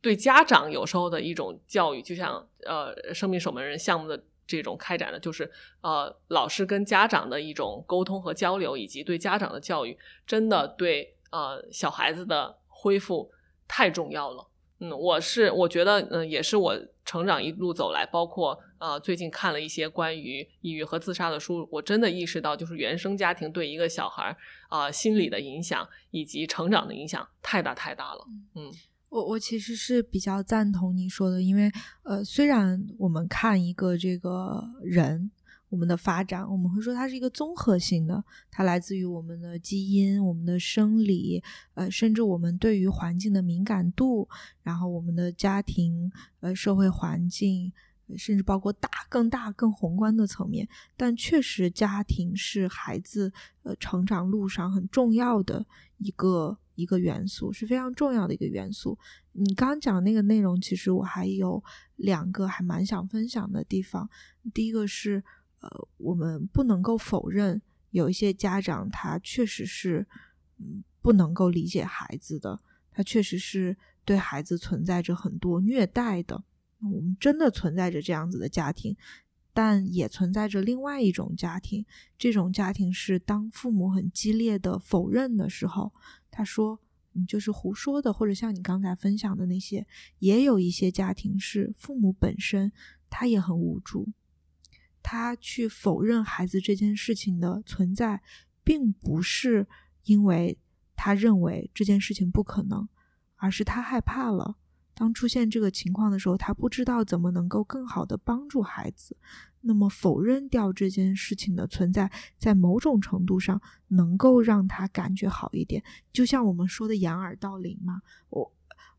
对家长有时候的一种教育，就像呃生命守门人项目的。这种开展的，就是呃，老师跟家长的一种沟通和交流，以及对家长的教育，真的对呃小孩子的恢复太重要了。嗯，我是我觉得，嗯，也是我成长一路走来，包括呃最近看了一些关于抑郁和自杀的书，我真的意识到，就是原生家庭对一个小孩啊心理的影响以及成长的影响太大太大了。嗯。我我其实是比较赞同你说的，因为呃，虽然我们看一个这个人，我们的发展，我们会说它是一个综合性的，它来自于我们的基因、我们的生理，呃，甚至我们对于环境的敏感度，然后我们的家庭、呃，社会环境，甚至包括大、更大、更宏观的层面。但确实，家庭是孩子呃成长路上很重要的一个。一个元素是非常重要的一个元素。你刚刚讲那个内容，其实我还有两个还蛮想分享的地方。第一个是，呃，我们不能够否认有一些家长他确实是，嗯，不能够理解孩子的，他确实是对孩子存在着很多虐待的。我们真的存在着这样子的家庭，但也存在着另外一种家庭。这种家庭是当父母很激烈的否认的时候。他说：“你就是胡说的，或者像你刚才分享的那些，也有一些家庭是父母本身他也很无助，他去否认孩子这件事情的存在，并不是因为他认为这件事情不可能，而是他害怕了。当出现这个情况的时候，他不知道怎么能够更好的帮助孩子。”那么否认掉这件事情的存在，在某种程度上能够让他感觉好一点，就像我们说的掩耳盗铃嘛。我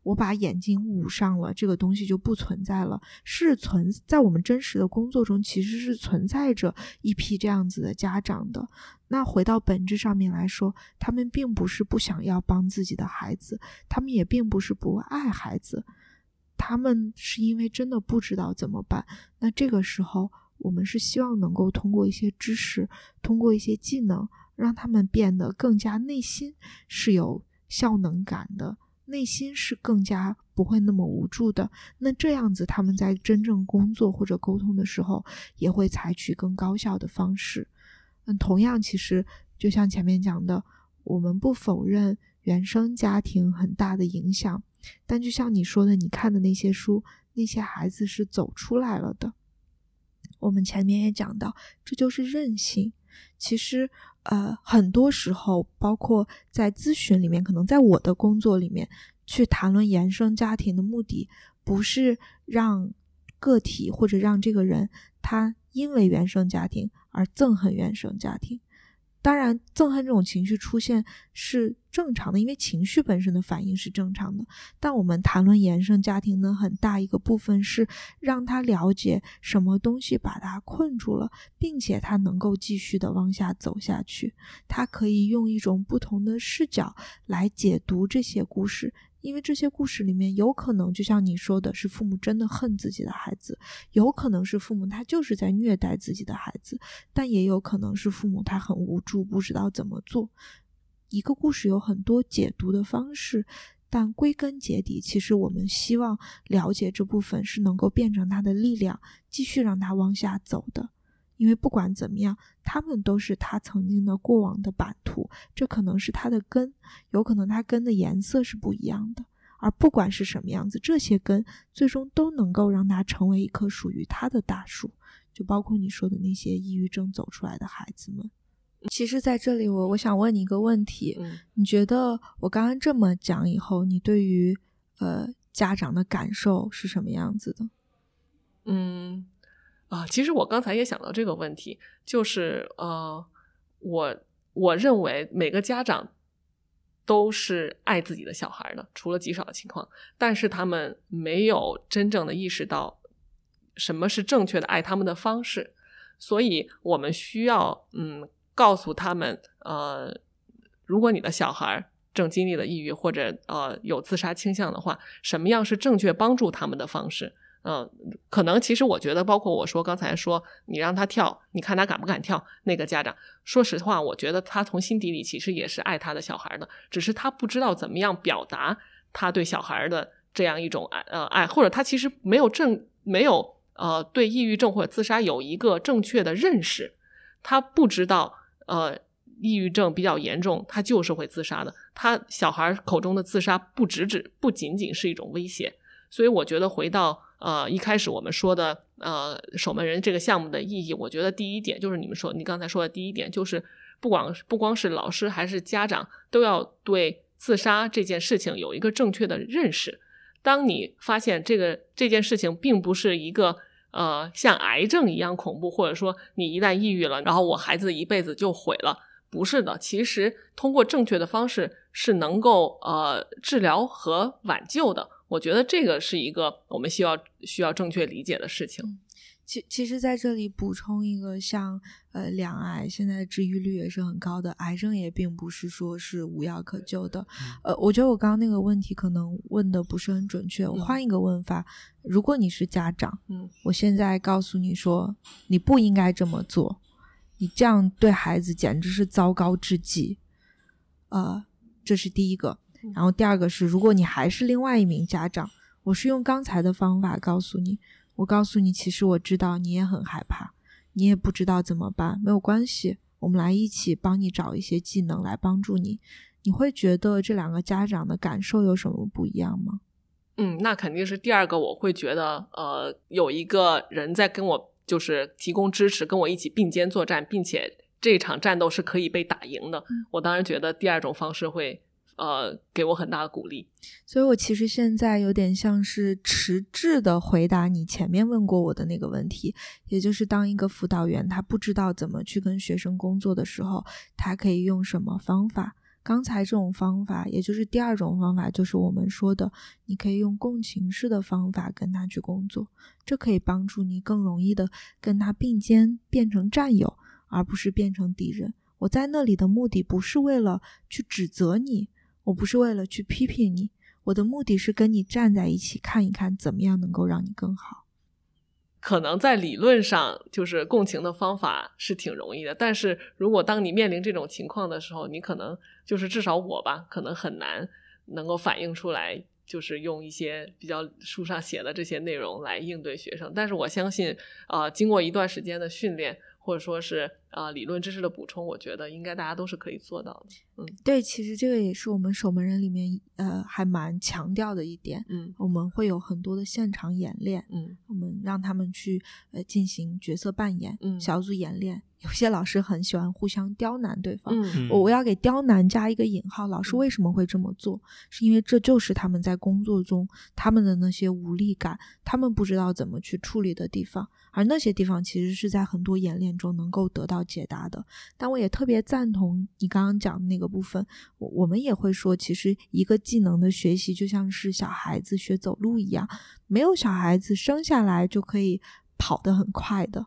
我把眼睛捂上了，这个东西就不存在了。是存在我们真实的工作中，其实是存在着一批这样子的家长的。那回到本质上面来说，他们并不是不想要帮自己的孩子，他们也并不是不爱孩子，他们是因为真的不知道怎么办。那这个时候。我们是希望能够通过一些知识，通过一些技能，让他们变得更加内心是有效能感的，内心是更加不会那么无助的。那这样子，他们在真正工作或者沟通的时候，也会采取更高效的方式。嗯，同样，其实就像前面讲的，我们不否认原生家庭很大的影响，但就像你说的，你看的那些书，那些孩子是走出来了的。我们前面也讲到，这就是韧性。其实，呃，很多时候，包括在咨询里面，可能在我的工作里面，去谈论原生家庭的目的，不是让个体或者让这个人他因为原生家庭而憎恨原生家庭。当然，憎恨这种情绪出现是正常的，因为情绪本身的反应是正常的。但我们谈论延伸家庭呢，很大一个部分是让他了解什么东西把他困住了，并且他能够继续的往下走下去。他可以用一种不同的视角来解读这些故事。因为这些故事里面有可能，就像你说的，是父母真的恨自己的孩子；有可能是父母他就是在虐待自己的孩子，但也有可能是父母他很无助，不知道怎么做。一个故事有很多解读的方式，但归根结底，其实我们希望了解这部分是能够变成他的力量，继续让他往下走的。因为不管怎么样，他们都是他曾经的过往的版图，这可能是他的根，有可能他根的颜色是不一样的。而不管是什么样子，这些根最终都能够让他成为一棵属于他的大树。就包括你说的那些抑郁症走出来的孩子们。其实，在这里我我想问你一个问题：你觉得我刚刚这么讲以后，你对于呃家长的感受是什么样子的？嗯。啊，其实我刚才也想到这个问题，就是呃，我我认为每个家长都是爱自己的小孩的，除了极少的情况，但是他们没有真正的意识到什么是正确的爱他们的方式，所以我们需要嗯告诉他们，呃，如果你的小孩正经历了抑郁或者呃有自杀倾向的话，什么样是正确帮助他们的方式。嗯，可能其实我觉得，包括我说刚才说你让他跳，你看他敢不敢跳？那个家长，说实话，我觉得他从心底里其实也是爱他的小孩的，只是他不知道怎么样表达他对小孩的这样一种爱，呃，爱，或者他其实没有正没有呃对抑郁症或者自杀有一个正确的认识，他不知道呃抑郁症比较严重，他就是会自杀的。他小孩口中的自杀不只只不仅仅是一种威胁，所以我觉得回到。呃，一开始我们说的呃守门人这个项目的意义，我觉得第一点就是你们说，你刚才说的第一点就是，不光不光是老师还是家长都要对自杀这件事情有一个正确的认识。当你发现这个这件事情并不是一个呃像癌症一样恐怖，或者说你一旦抑郁了，然后我孩子一辈子就毁了，不是的。其实通过正确的方式是能够呃治疗和挽救的。我觉得这个是一个我们需要需要正确理解的事情。其其实，在这里补充一个，像呃，两癌现在治愈率也是很高的，癌症也并不是说是无药可救的。呃，我觉得我刚刚那个问题可能问的不是很准确，我换一个问法：如果你是家长，嗯，我现在告诉你说，你不应该这么做，你这样对孩子简直是糟糕至极。呃，这是第一个。然后第二个是，如果你还是另外一名家长，我是用刚才的方法告诉你，我告诉你，其实我知道你也很害怕，你也不知道怎么办，没有关系，我们来一起帮你找一些技能来帮助你。你会觉得这两个家长的感受有什么不一样吗？嗯，那肯定是第二个，我会觉得，呃，有一个人在跟我就是提供支持，跟我一起并肩作战，并且这场战斗是可以被打赢的。我当然觉得第二种方式会。呃，给我很大的鼓励，所以我其实现在有点像是迟滞的回答你前面问过我的那个问题，也就是当一个辅导员他不知道怎么去跟学生工作的时候，他可以用什么方法？刚才这种方法，也就是第二种方法，就是我们说的，你可以用共情式的方法跟他去工作，这可以帮助你更容易的跟他并肩变成战友，而不是变成敌人。我在那里的目的不是为了去指责你。我不是为了去批评你，我的目的是跟你站在一起，看一看怎么样能够让你更好。可能在理论上，就是共情的方法是挺容易的，但是如果当你面临这种情况的时候，你可能就是至少我吧，可能很难能够反映出来，就是用一些比较书上写的这些内容来应对学生。但是我相信，呃，经过一段时间的训练。或者说是啊理论知识的补充，我觉得应该大家都是可以做到的。嗯，对，其实这个也是我们守门人里面呃还蛮强调的一点。嗯我们会有很多的现场演练，嗯我们让他们去呃进行角色扮演、嗯小组演练。有些老师很喜欢互相刁难对方，嗯我我要给刁难加一个引号，老师嗯为什么会这么做？是因为这就是他们在工作中他们的那些无力感，他们不知道怎么去处理的地方，而那些地方其实是在很多演练中能够得到解答的。但我也特别赞同你刚刚讲的那个部分，我我们也会说，其实一个技能的学习就像是小孩子学走路一样，没有小孩子生下来就可以跑得很快的。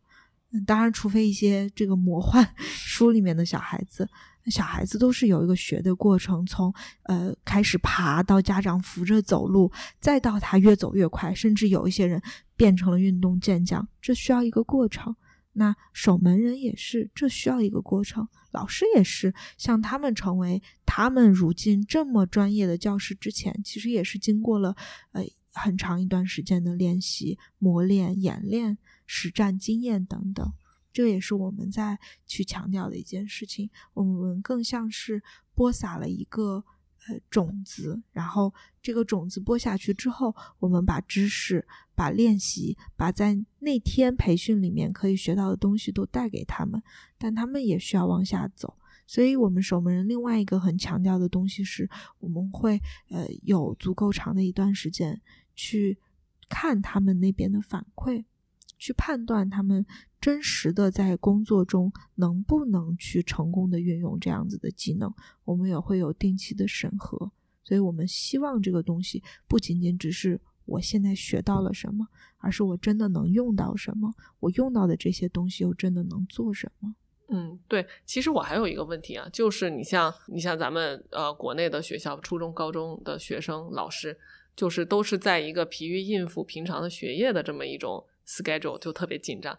嗯，当然，除非一些这个魔幻 书里面的小孩子，小孩子都是有一个学的过程，从呃开始爬到家长扶着走路，再到他越走越快，甚至有一些人变成了运动健将，这需要一个过程。那守门人也是，这需要一个过程。老师也是，像他们成为他们如今这么专业的教师之前，其实也是经过了呃很长一段时间的练习、磨练、演练、实战经验等等。这也是我们在去强调的一件事情。我们更像是播撒了一个呃种子，然后这个种子播下去之后，我们把知识、把练习、把在那天培训里面可以学到的东西都带给他们，但他们也需要往下走。所以，我们守门人另外一个很强调的东西是，我们会呃有足够长的一段时间去看他们那边的反馈，去判断他们真实的在工作中能不能去成功的运用这样子的技能。我们也会有定期的审核，所以我们希望这个东西不仅仅只是我现在学到了什么，而是我真的能用到什么，我用到的这些东西又真的能做什么。嗯，对，其实我还有一个问题啊，就是你像你像咱们呃国内的学校，初中、高中的学生、老师，就是都是在一个疲于应付平常的学业的这么一种 schedule，就特别紧张。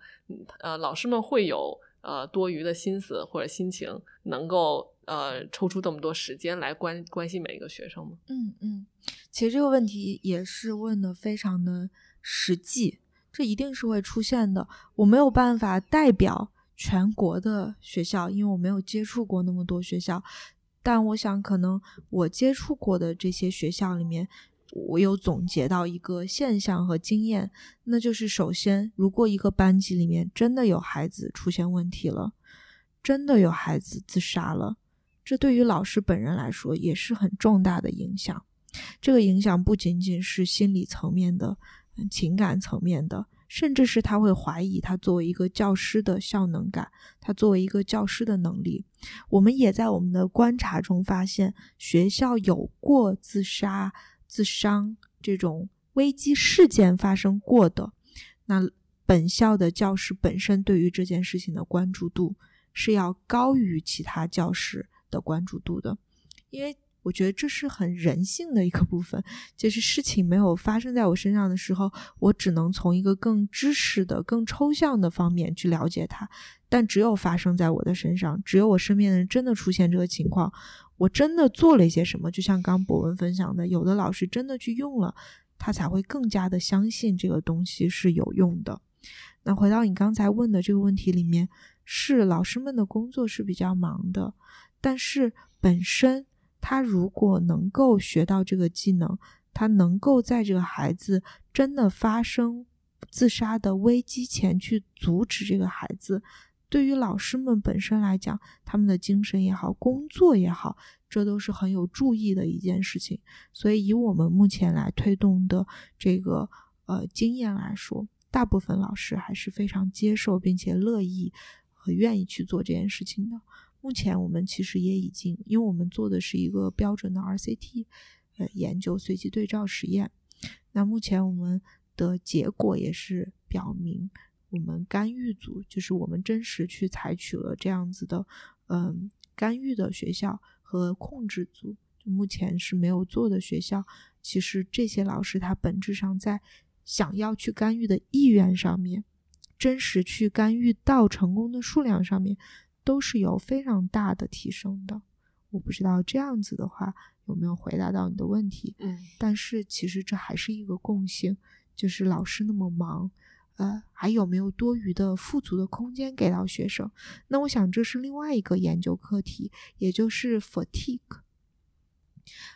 呃，老师们会有呃多余的心思或者心情，能够呃抽出这么多时间来关关心每一个学生吗？嗯嗯，其实这个问题也是问的非常的实际，这一定是会出现的。我没有办法代表全国的学校，因为我没有接触过那么多学校。但我想，可能我接触过的这些学校里面，我有总结到一个现象和经验，那就是首先，如果一个班级里面真的有孩子出现问题了，真的有孩子自杀了，这对于老师本人来说也是很重大的影响。这个影响不仅仅是心理层面的、情感层面的，甚至是他会怀疑他作为一个教师的效能感，他作为一个教师的能力。我们也在我们的观察中发现，学校有过自杀、自伤这种危机事件发生过的，那本校的教师本身对于这件事情的关注度是要高于其他教师的关注度的，因为我觉得这是很人性的一个部分，就是事情没有发生在我身上的时候，我只能从一个更知识的、更抽象的方面去了解它。但只有发生在我的身上，只有我身边的人真的出现这个情况，我真的做了一些什么，就像刚博文分享的，有的老师真的去用了，他才会更加的相信这个东西是有用的。那回到你刚才问的这个问题里面，是老师们的工作是比较忙的，但是本身他如果能够学到这个技能，他能够在这个孩子真的发生自杀的危机前去阻止这个孩子，对于老师们本身来讲，他们的精神也好，工作也好，这都是很有注意的一件事情。所以，以我们目前来推动的这个呃经验来说，大部分老师还是非常接受并且乐意和愿意去做这件事情的。目前我们其实也已经，因为我们做的是一个标准的 RCT，呃，研究随机对照实验。那目前我们的结果也是表明，我们干预组就是我们真实去采取了这样子的，嗯，干预的学校和控制组，就目前是没有做的学校，其实这些老师他本质上在想要去干预的意愿上面，真实去干预到成功的数量上面，都是有非常大的提升的。我不知道这样子的话有没有回答到你的问题，嗯但是其实这还是一个共性，就是老师那么忙，呃，还有没有多余的富足的空间给到学生？那我想这是另外一个研究课题，也就是 fatigue。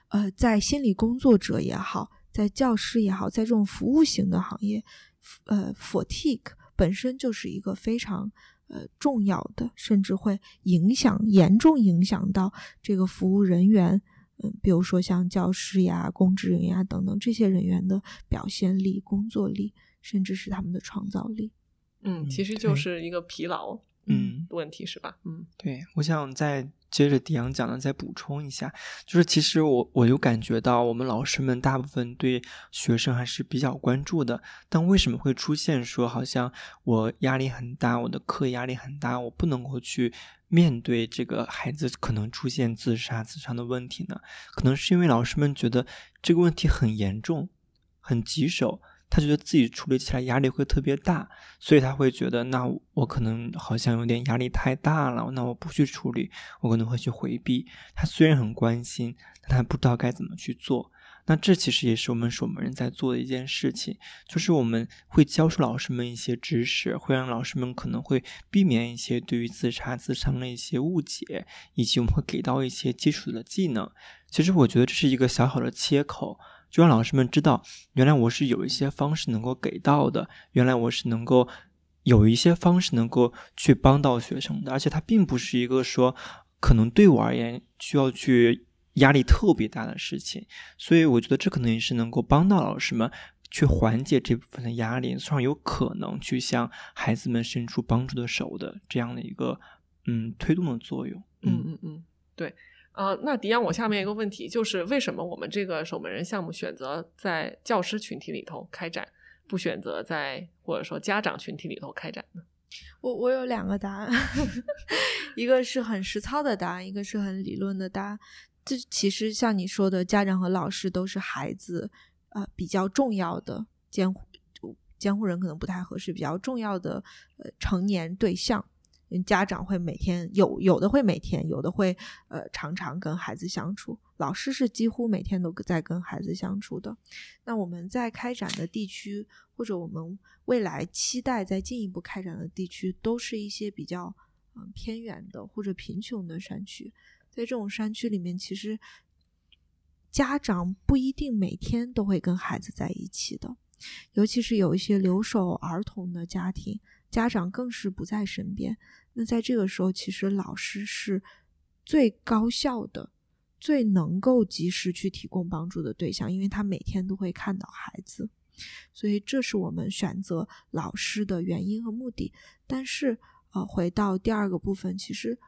呃，在心理工作者也好，在教师也好，在这种服务型的行业，呃，fatigue 本身就是一个非常呃重要的，甚至会影响严重影响到这个服务人员，嗯，比如说像教师呀、公职人员啊等等这些人员的表现力、工作力，甚至是他们的创造力。嗯，其实就是一个疲劳，嗯，问题是吧？嗯，对，我想再。接着迪阳讲的，再补充一下，就是其实我我有感觉到，我们老师们大部分对学生还是比较关注的。但为什么会出现说，好像我压力很大，我的课压力很大，我不能够去面对这个孩子可能出现自杀、自伤的问题呢？可能是因为老师们觉得这个问题很严重，很棘手。他觉得自己处理起来压力会特别大，所以他会觉得，那我可能好像有点压力太大了，那我不去处理，我可能会去回避。他虽然很关心，但他不知道该怎么去做。那这其实也是我们守门人在做的一件事情，就是我们会教授老师们一些知识，会让老师们可能会避免一些对于自杀自伤的一些误解，以及我们会给到一些基础的技能。其实我觉得这是一个小小的切口。就让老师们知道，原来我是有一些方式能够给到的，原来我是能够有一些方式能够去帮到学生的，而且它并不是一个说可能对我而言需要去压力特别大的事情，所以我觉得这可能也是能够帮到老师们去缓解这部分的压力，从而有可能去向孩子们伸出帮助的手的这样的一个嗯推动的作用。嗯嗯嗯，对。呃，那迪阳，我下面一个问题就是，为什么我们这个守门人项目选择在教师群体里头开展，不选择在或者说家长群体里头开展呢？我我有两个答案，一个是很实操的答案，一个是很理论的答案。这其实像你说的，家长和老师都是孩子呃比较重要的监护监护人，可能不太合适，比较重要的呃成年对象。家长会每天有有的会每天有的会呃常常跟孩子相处，老师是几乎每天都在跟孩子相处的。那我们在开展的地区，或者我们未来期待在进一步开展的地区，都是一些比较嗯偏远的或者贫穷的山区。在这种山区里面，其实家长不一定每天都会跟孩子在一起的，尤其是有一些留守儿童的家庭，家长更是不在身边。那在这个时候，其实老师是最高效的、最能够及时去提供帮助的对象，因为他每天都会看到孩子，所以这是我们选择老师的原因和目的。但是，呃，回到第二个部分，其实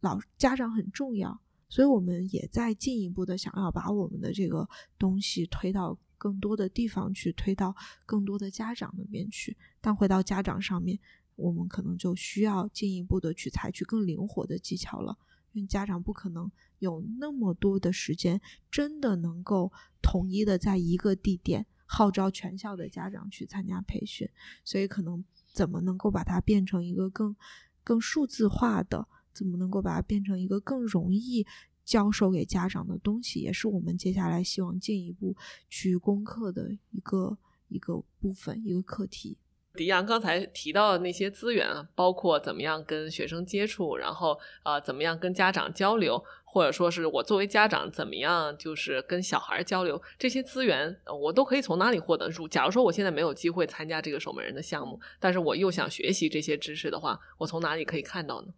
老家长很重要，所以我们也在进一步的想要把我们的这个东西推到更多的地方去，推到更多的家长那边去。但回到家长上面。我们可能就需要进一步的去采取更灵活的技巧了，因为家长不可能有那么多的时间，真的能够统一的在一个地点号召全校的家长去参加培训，所以可能怎么能够把它变成一个更更数字化的，怎么能够把它变成一个更容易教授给家长的东西，也是我们接下来希望进一步去攻克的一个一个部分，一个课题。迪阳刚才提到的那些资源啊，包括怎么样跟学生接触，然后呃，怎么样跟家长交流，或者说是我作为家长怎么样就是跟小孩交流，这些资源我都可以从哪里获得？如假如说我现在没有机会参加这个守门人的项目，但是我又想学习这些知识的话，我从哪里可以看到呢？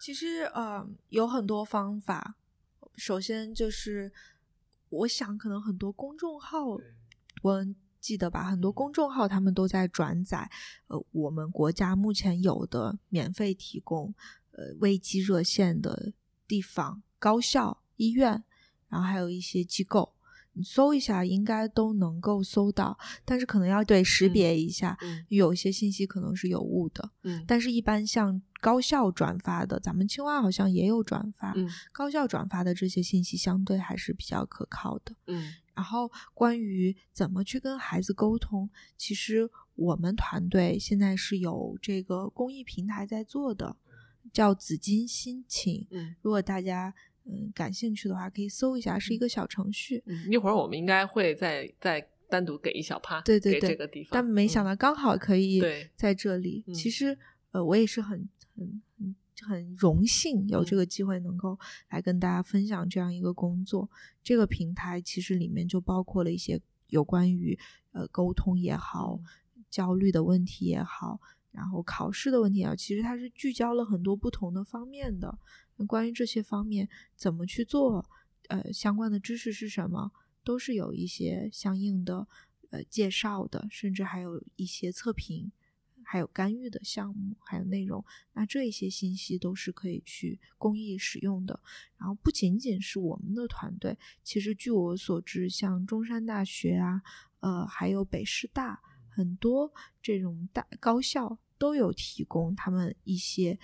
其实呃，有很多方法。首先就是，我想可能很多公众号我。记得吧，很多公众号他们都在转载，呃，我们国家目前有的免费提供呃危机热线的地方、高校、医院，然后还有一些机构，你搜一下应该都能够搜到，但是可能要对识别一下，有些信息可能是有误的。嗯，但是一般像高校转发的，咱们青蛙好像也有转发，高校转发的这些信息相对还是比较可靠的。嗯。然后，关于怎么去跟孩子沟通，其实我们团队现在是有这个公益平台在做的，叫紫金心情。嗯，如果大家嗯感兴趣的话，可以搜一下，是一个小程序。嗯，一会儿我们应该会再再。单独给一小趴，对对对这个地方。但没想嗯到刚好可以在这里。嗯其实呃，我也是很很很很荣幸有嗯这个机会能够来跟大家分享这样一个工作。这个平台其实里面就包括了一些有关于呃沟通也好、嗯焦虑的问题也好，然后考试的问题也好，其实它是聚焦了很多不同的方面的。那关于这些方面怎么去做，呃，相关的知识是什么，都是有一些相应的呃介绍的，甚至还有一些测评，还有干预的项目，还有内容。那这一些信息都是可以去公益使用的。然后不仅仅是我们的团队，其实据我所知，像中山大学啊，呃，还有北师大，很多这种大高校都有提供他们一些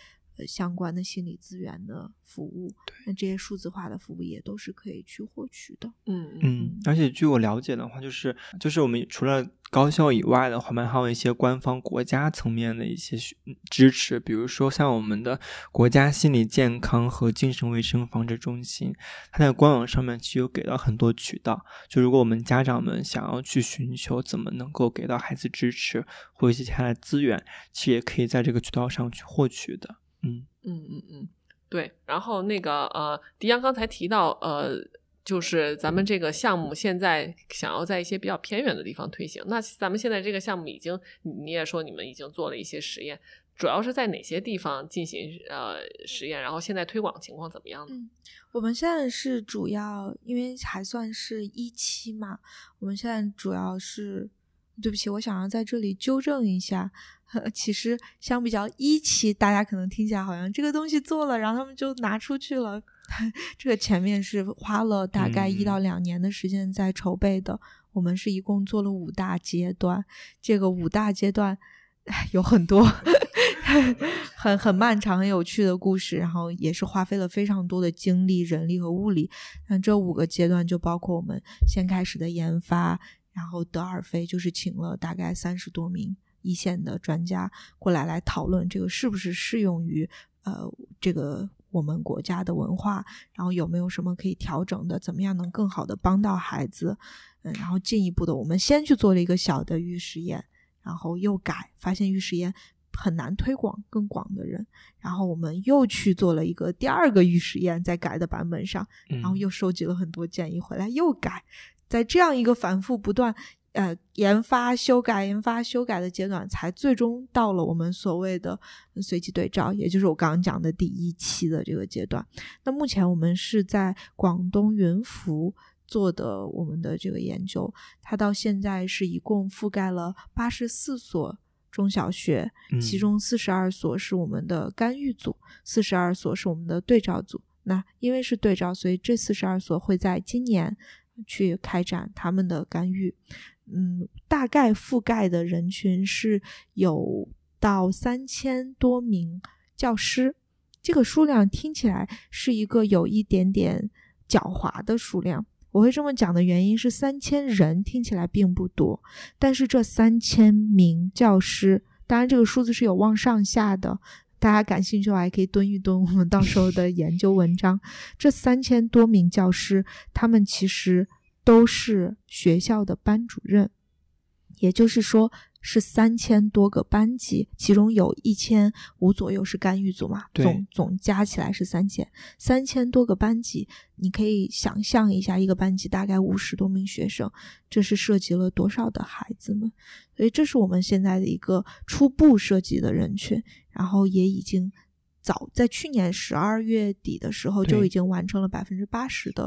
相关的心理资源的服务。那这些数字化的服务也都是可以去获取的。嗯嗯嗯，而且据我了解的话，就是就是我们除了高校以外的话，我们还有一些官方国家层面的一些需支持，比如说像我们的国家心理健康和精神卫生防治中心，它在官网上面其实有给到很多渠道。就如果我们家长们想要去寻求怎么能够给到孩子支持或一些其他的资源，其实也可以在这个渠道上去获取的。嗯嗯嗯嗯，对。然后那个呃，迪阳刚才提到呃。就是咱们这个项目现在想要在一些比较偏远的地方推行，那咱们现在这个项目已经，你也说你们已经做了一些实验，主要是在哪些地方进行呃实验？然后现在推广情况怎么样呢？嗯，我们现在是主要，因为还算是一期嘛，我们现在主要是，对不起，我想要在这里纠正一下，其实相比较一期，大家可能听起来好像这个东西做了，然后他们就拿出去了，这个前面是花了大概一到两年的时间在筹备的。我们是一共做了五大阶段，这个五大阶段有很多 很很漫长、很有趣的故事，然后也是花费了非常多的精力、人力和物力。那这五个阶段就包括我们先开始的研发，然后德尔菲就是请了大概三十多名一线的专家过来来讨论这个是不是适用于呃这个我们国家的文化，然后有没有什么可以调整的，怎么样能更好的帮到孩子。嗯，然后进一步的，我们先去做了一个小的预实验，然后又改，发现预实验很难推广更广的人，然后我们又去做了一个第二个预实验，在改的版本上，嗯，然后又收集了很多建议回来，又改，在这样一个反复不断。呃，研发、修改、研发、修改的阶段，才最终到了我们所谓的随机对照，也就是我刚刚讲的第一期的这个阶段。那目前我们是在广东云浮做的我们的这个研究，它到现在是一共覆盖了八十四所中小学，嗯其中四十二所是我们的干预组，四十二所是我们的对照组。那因为是对照，所以这四十二所会在今年去开展他们的干预。嗯，大概覆盖的人群是有到三千多名教师，这个数量听起来是一个有一点点狡猾的数量。我会这么讲的原因是，三千人听起来并不多，但是这三千名教师，当然这个数字是有望上下的。大家感兴趣的话，还可以蹲一蹲我们到时候的研究文章。这三千多名教师，他们其实都是学校的班主任，也就是说是三千多个班级，其中有一千五左右是干预组嘛，总总加起来是三千，三千多个班级，你可以想象一下，一个班级大概五十多名学生，这是涉及了多少的孩子们？所以这是我们现在的一个初步涉及的人群，然后也已经。早在去年十二月底的时候，就已经完成了百分之八十的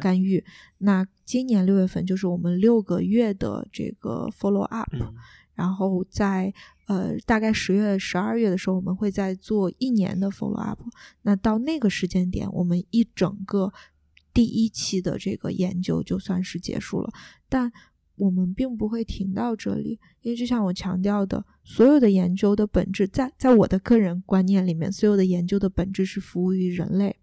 干预。那今年六月份就是我们六个月的这个 follow up，、嗯然后在呃大概十月、十二月的时候，我们会再做一年的 follow up。那到那个时间点，我们一整个第一期的这个研究就算是结束了，但。我们并不会停到这里，因为就像我强调的，所有的研究的本质，在在我的个人观念里面，所有的研究的本质是服务于人类。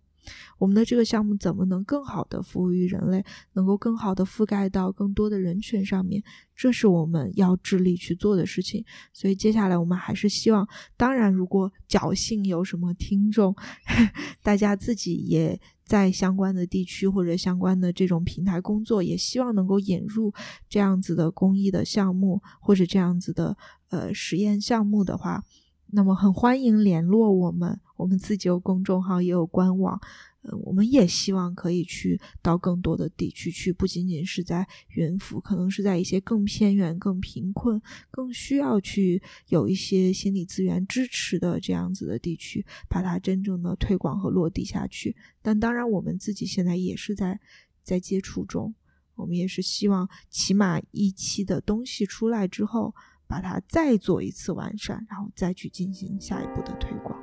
我们的这个项目怎么能更好的服务于人类，能够更好的覆盖到更多的人群上面，这是我们要致力去做的事情。所以接下来我们还是希望，当然如果侥幸有什么听众，大家自己也。在相关的地区或者相关的这种平台工作，也希望能够引入这样子的公益的项目或者这样子的呃实验项目的话，那么很欢迎联络我们。我们自己有公众号，也有官网。呃，我们也希望可以去到更多的地区去，不仅仅是在云浮，可能是在一些更偏远、更贫困、更需要去有一些心理资源支持的这样子的地区，把它真正的推广和落地下去。但当然，我们自己现在也是在在接触中，我们也是希望起码一期的东西出来之后，把它再做一次完善，然后再去进行下一步的推广。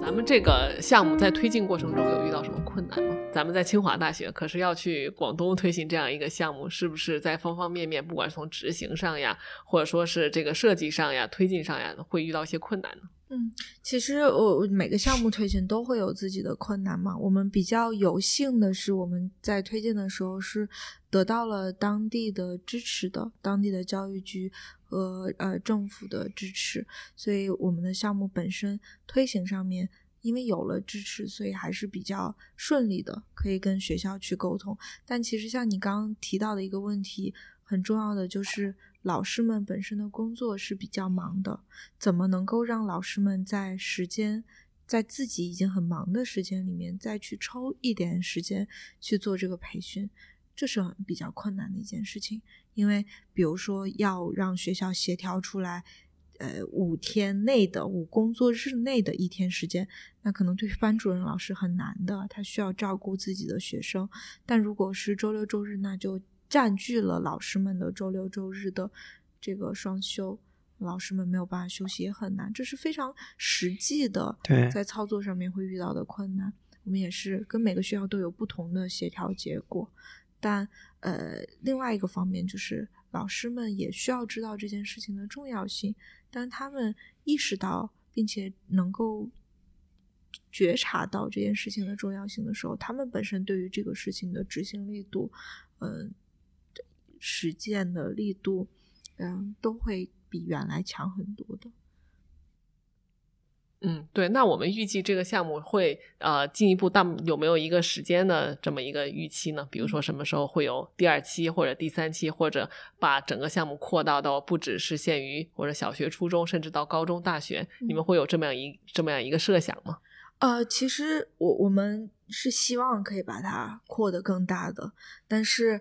咱们这个项目在推进过程中有遇到什么困难吗？咱们在清华大学可是要去广东推行这样一个项目，是不是在方方面面，不管是从执行上呀，或者说是这个设计上呀、推进上呀，会遇到一些困难呢？嗯，其实我每个项目推进都会有自己的困难嘛。我们比较有幸的是，我们在推进的时候是得到了当地的支持的，当地的教育局和呃政府的支持，所以我们的项目本身推行上面，因为有了支持，所以还是比较顺利的，可以跟学校去沟通。但其实像你刚刚提到的一个问题，很重要的就是。老师们本身的工作是比较忙的，怎么能够让老师们在时间，在自己已经很忙的时间里面，再去抽一点时间去做这个培训，这是很比较困难的一件事情。因为比如说要让学校协调出来，呃，五天内的五工作日内的一天时间，那可能对班主任老师很难的，他需要照顾自己的学生。但如果是周六周日，那就。占据了老师们的周六周日的这个双休，老师们没有办法休息也很难，这是非常实际的，在操作上面会遇到的困难。我们也是跟每个学校都有不同的协调结果，但呃，另外一个方面就是老师们也需要知道这件事情的重要性。当他们意识到并且能够觉察到这件事情的重要性的时候，他们本身对于这个事情的执行力度，嗯。实践的力度，嗯，都会比原来强很多的。嗯，对。那我们预计这个项目会呃进一步，但有没有一个时间的这么一个预期呢？比如说什么时候会有第二期或者第三期，或者把整个项目扩大到不只是限于或者小学、初中，甚至到高中、大学，你们会有这么样一这么样一个设想吗？呃，其实我我们是希望可以把它扩得更大的，但是。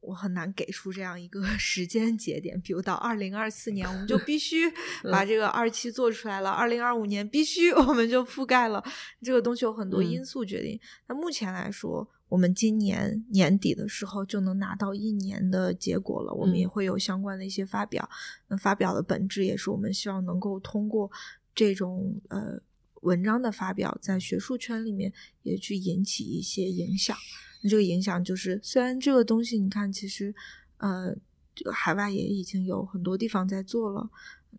我很难给出这样一个 时间节点，比如到二零二四年，我们就 必须 把这个二期做出来了；二零二五年必须我们就覆盖了。这个东西有很多因素决定。那目前来说，我们今年年底的时候就能拿到一年的结果了。我们也会有相关的一些发表。那发表的本质也是我们希望能够通过这种呃文章的发表，在学术圈里面也去引起一些影响。那这个影响就是，虽然这个东西你看，其实，呃，这个海外也已经有很多地方在做了，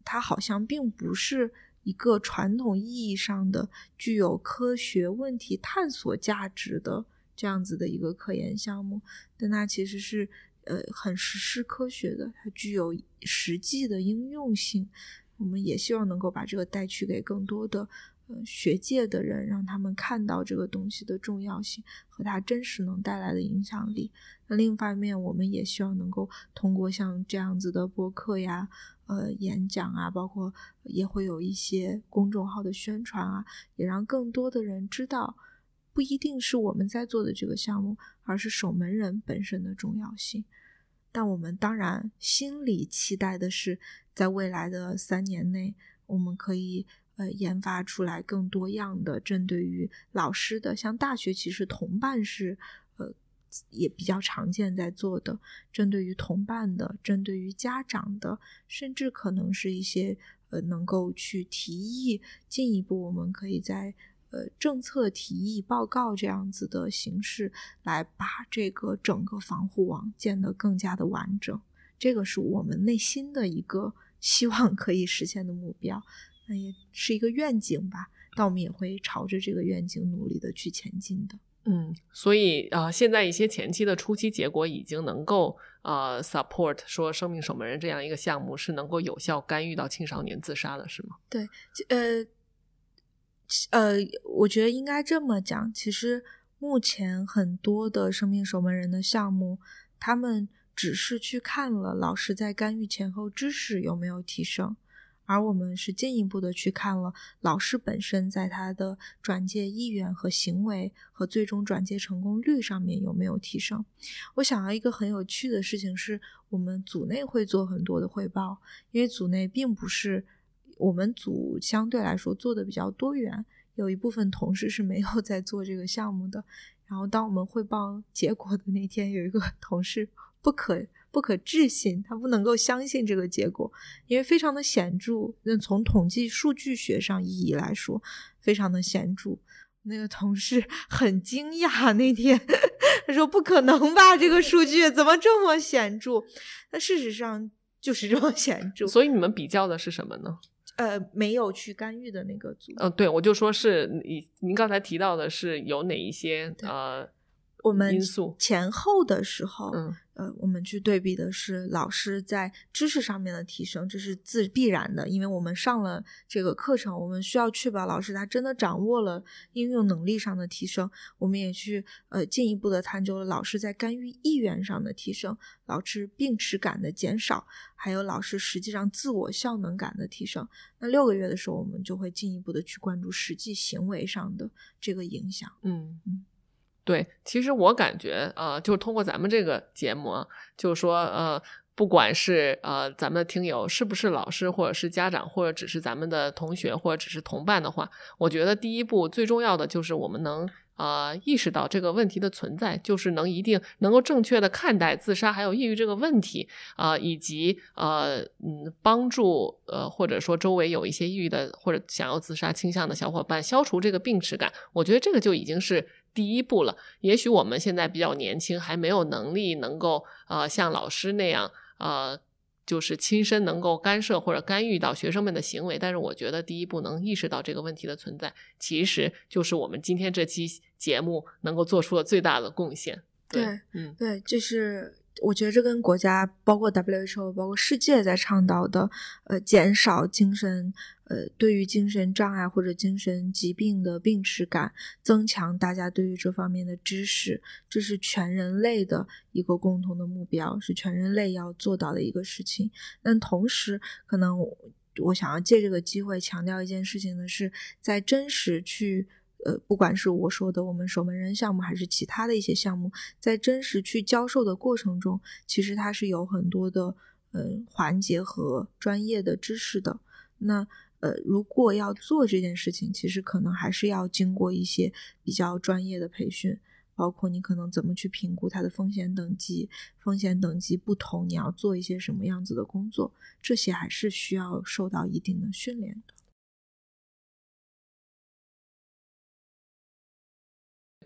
它好像并不是一个传统意义上的具有科学问题探索价值的这样子的一个科研项目，但它其实是呃很实施科学的，它具有实际的应用性。我们也希望能够把这个带去给更多的。学界的人让他们看到这个东西的重要性和它真实能带来的影响力。那另一方面，我们也希望能够通过像这样子的播客呀、呃演讲啊，包括也会有一些公众号的宣传啊，也让更多的人知道，不一定是我们在做的这个项目，而是守门人本身的重要性。但我们当然心里期待的是，在未来的三年内，我们可以。呃，研发出来更多样的针对于老师的，像大学其实同伴是呃也比较常见在做的，针对于同伴的，针对于家长的，甚至可能是一些呃能够去提议进一步，我们可以在呃政策提议报告这样子的形式来把这个整个防护网建得更加的完整。这个是我们内心的一个希望可以实现的目标，那也是一个愿景吧。但我们也会朝着这个愿景努力的去前进的。嗯，所以啊、呃现在一些前期的初期结果已经能够呃 support 说生命守门人这样一个项目是能够有效干预到青少年自杀的，是吗？对呃呃，我觉得应该这么讲，其实目前很多的生命守门人的项目，他们只是去看了老师在干预前后知识有没有提升。而我们是进一步的去看了老师本身在他的转介意愿和行为和最终转介成功率上面有没有提升。我想到一个很有趣的事情是，我们组内会做很多的汇报，因为组内并不是我们组相对来说做的比较多元，有一部分同事是没有在做这个项目的。然后当我们汇报结果的那天，有一个同事不可不可置信，他不能够相信这个结果，因为非常的显著。那从统计数据学上意义来说，非常的显著。那个同事 很惊讶，那天他说：“不可能吧，这个数据怎么这么显著？”那事实上就是这么显著。所以你们比较的是什么呢？呃，没有去干预的那个组，呃，对，我就说是你您刚才提到的是有哪一些呃我们因素？前后的时候，嗯呃，我们去对比的是老师在知识上面的提升，这是自必然的，因为我们上了这个课程，我们需要确保老师他真的掌握了应用能力上的提升。我们也去呃进一步的探究了老师在干预意愿上的提升，老师病耻感的减少，还有老师实际上自我效能感的提升。那六个月的时候，我们就会进一步的去关注实际行为上的这个影响。嗯嗯，对，其实我感觉呃，就是通过咱们这个节目啊，就是说呃，不管是呃咱们的听友是不是老师，或者是家长，或者只是咱们的同学，或者只是同伴的话，我觉得第一步最重要的就是我们能。呃，意识到这个问题的存在，就是能一定能够正确的看待自杀还有抑郁这个问题啊、以及呃嗯帮助呃或者说周围有一些抑郁的或者想要自杀倾向的小伙伴消除这个病耻感，我觉得这个就已经是第一步了。也许我们现在比较年轻，还没有能力能够呃像老师那样呃。就是亲身能够干涉或者干预到学生们的行为，但是我觉得第一步能意识到这个问题的存在，其实就是我们今天这期节目能够做出的最大的贡献。对，嗯对，就是我觉得这跟国家，包括 WHO，包括世界在倡导的，呃，减少精神，呃，对于精神障碍或者精神疾病的病耻感，增强大家对于这方面的知识，这是全人类的一个共同的目标，是全人类要做到的一个事情。但同时，可能我我想要借这个机会强调一件事情的是，在真实去。呃，不管是我说的我们守门人项目，还是其他的一些项目，在真实去教授的过程中，其实它是有很多的呃环节和专业的知识的。那呃，如果要做这件事情，其实可能还是要经过一些比较专业的培训，包括你可能怎么去评估它的风险等级，风险等级不同，你要做一些什么样子的工作，这些还是需要受到一定的训练的。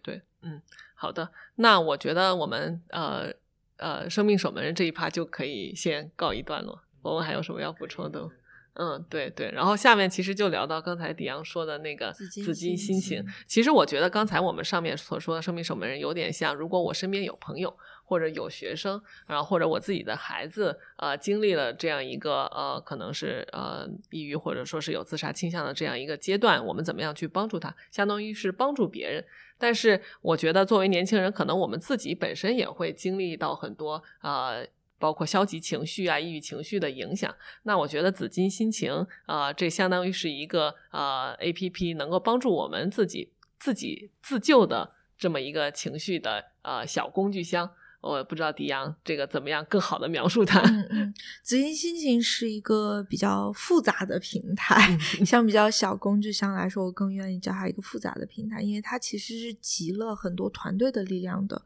对，嗯，好的，那我觉得我们呃呃生命守门人这一趴就可以先告一段落。我们还有什么要补充的？嗯，对对，然后下面其实就聊到刚才迪阳说的那个紫金心情。其实我觉得刚才我们上面所说的生命守门人有点像，如果我身边有朋友或者有学生，然后或者我自己的孩子，呃，经历了这样一个呃，可能是呃抑郁或者说是有自杀倾向的这样一个阶段，我们怎么样去帮助他？相当于是帮助别人。但是我觉得作为年轻人，可能我们自己本身也会经历到很多呃。包括消极情绪啊、抑郁情绪的影响，那我觉得紫金心情啊、呃这相当于是一个呃 A P P，能够帮助我们自己自己自救的这么一个情绪的呃小工具箱。我不知道迪阳这个怎么样更好的描述它。嗯嗯，紫金心情是一个比较复杂的平台，相比较小工具箱来说，我更愿意叫它一个复杂的平台，因为它其实是集了很多团队的力量的。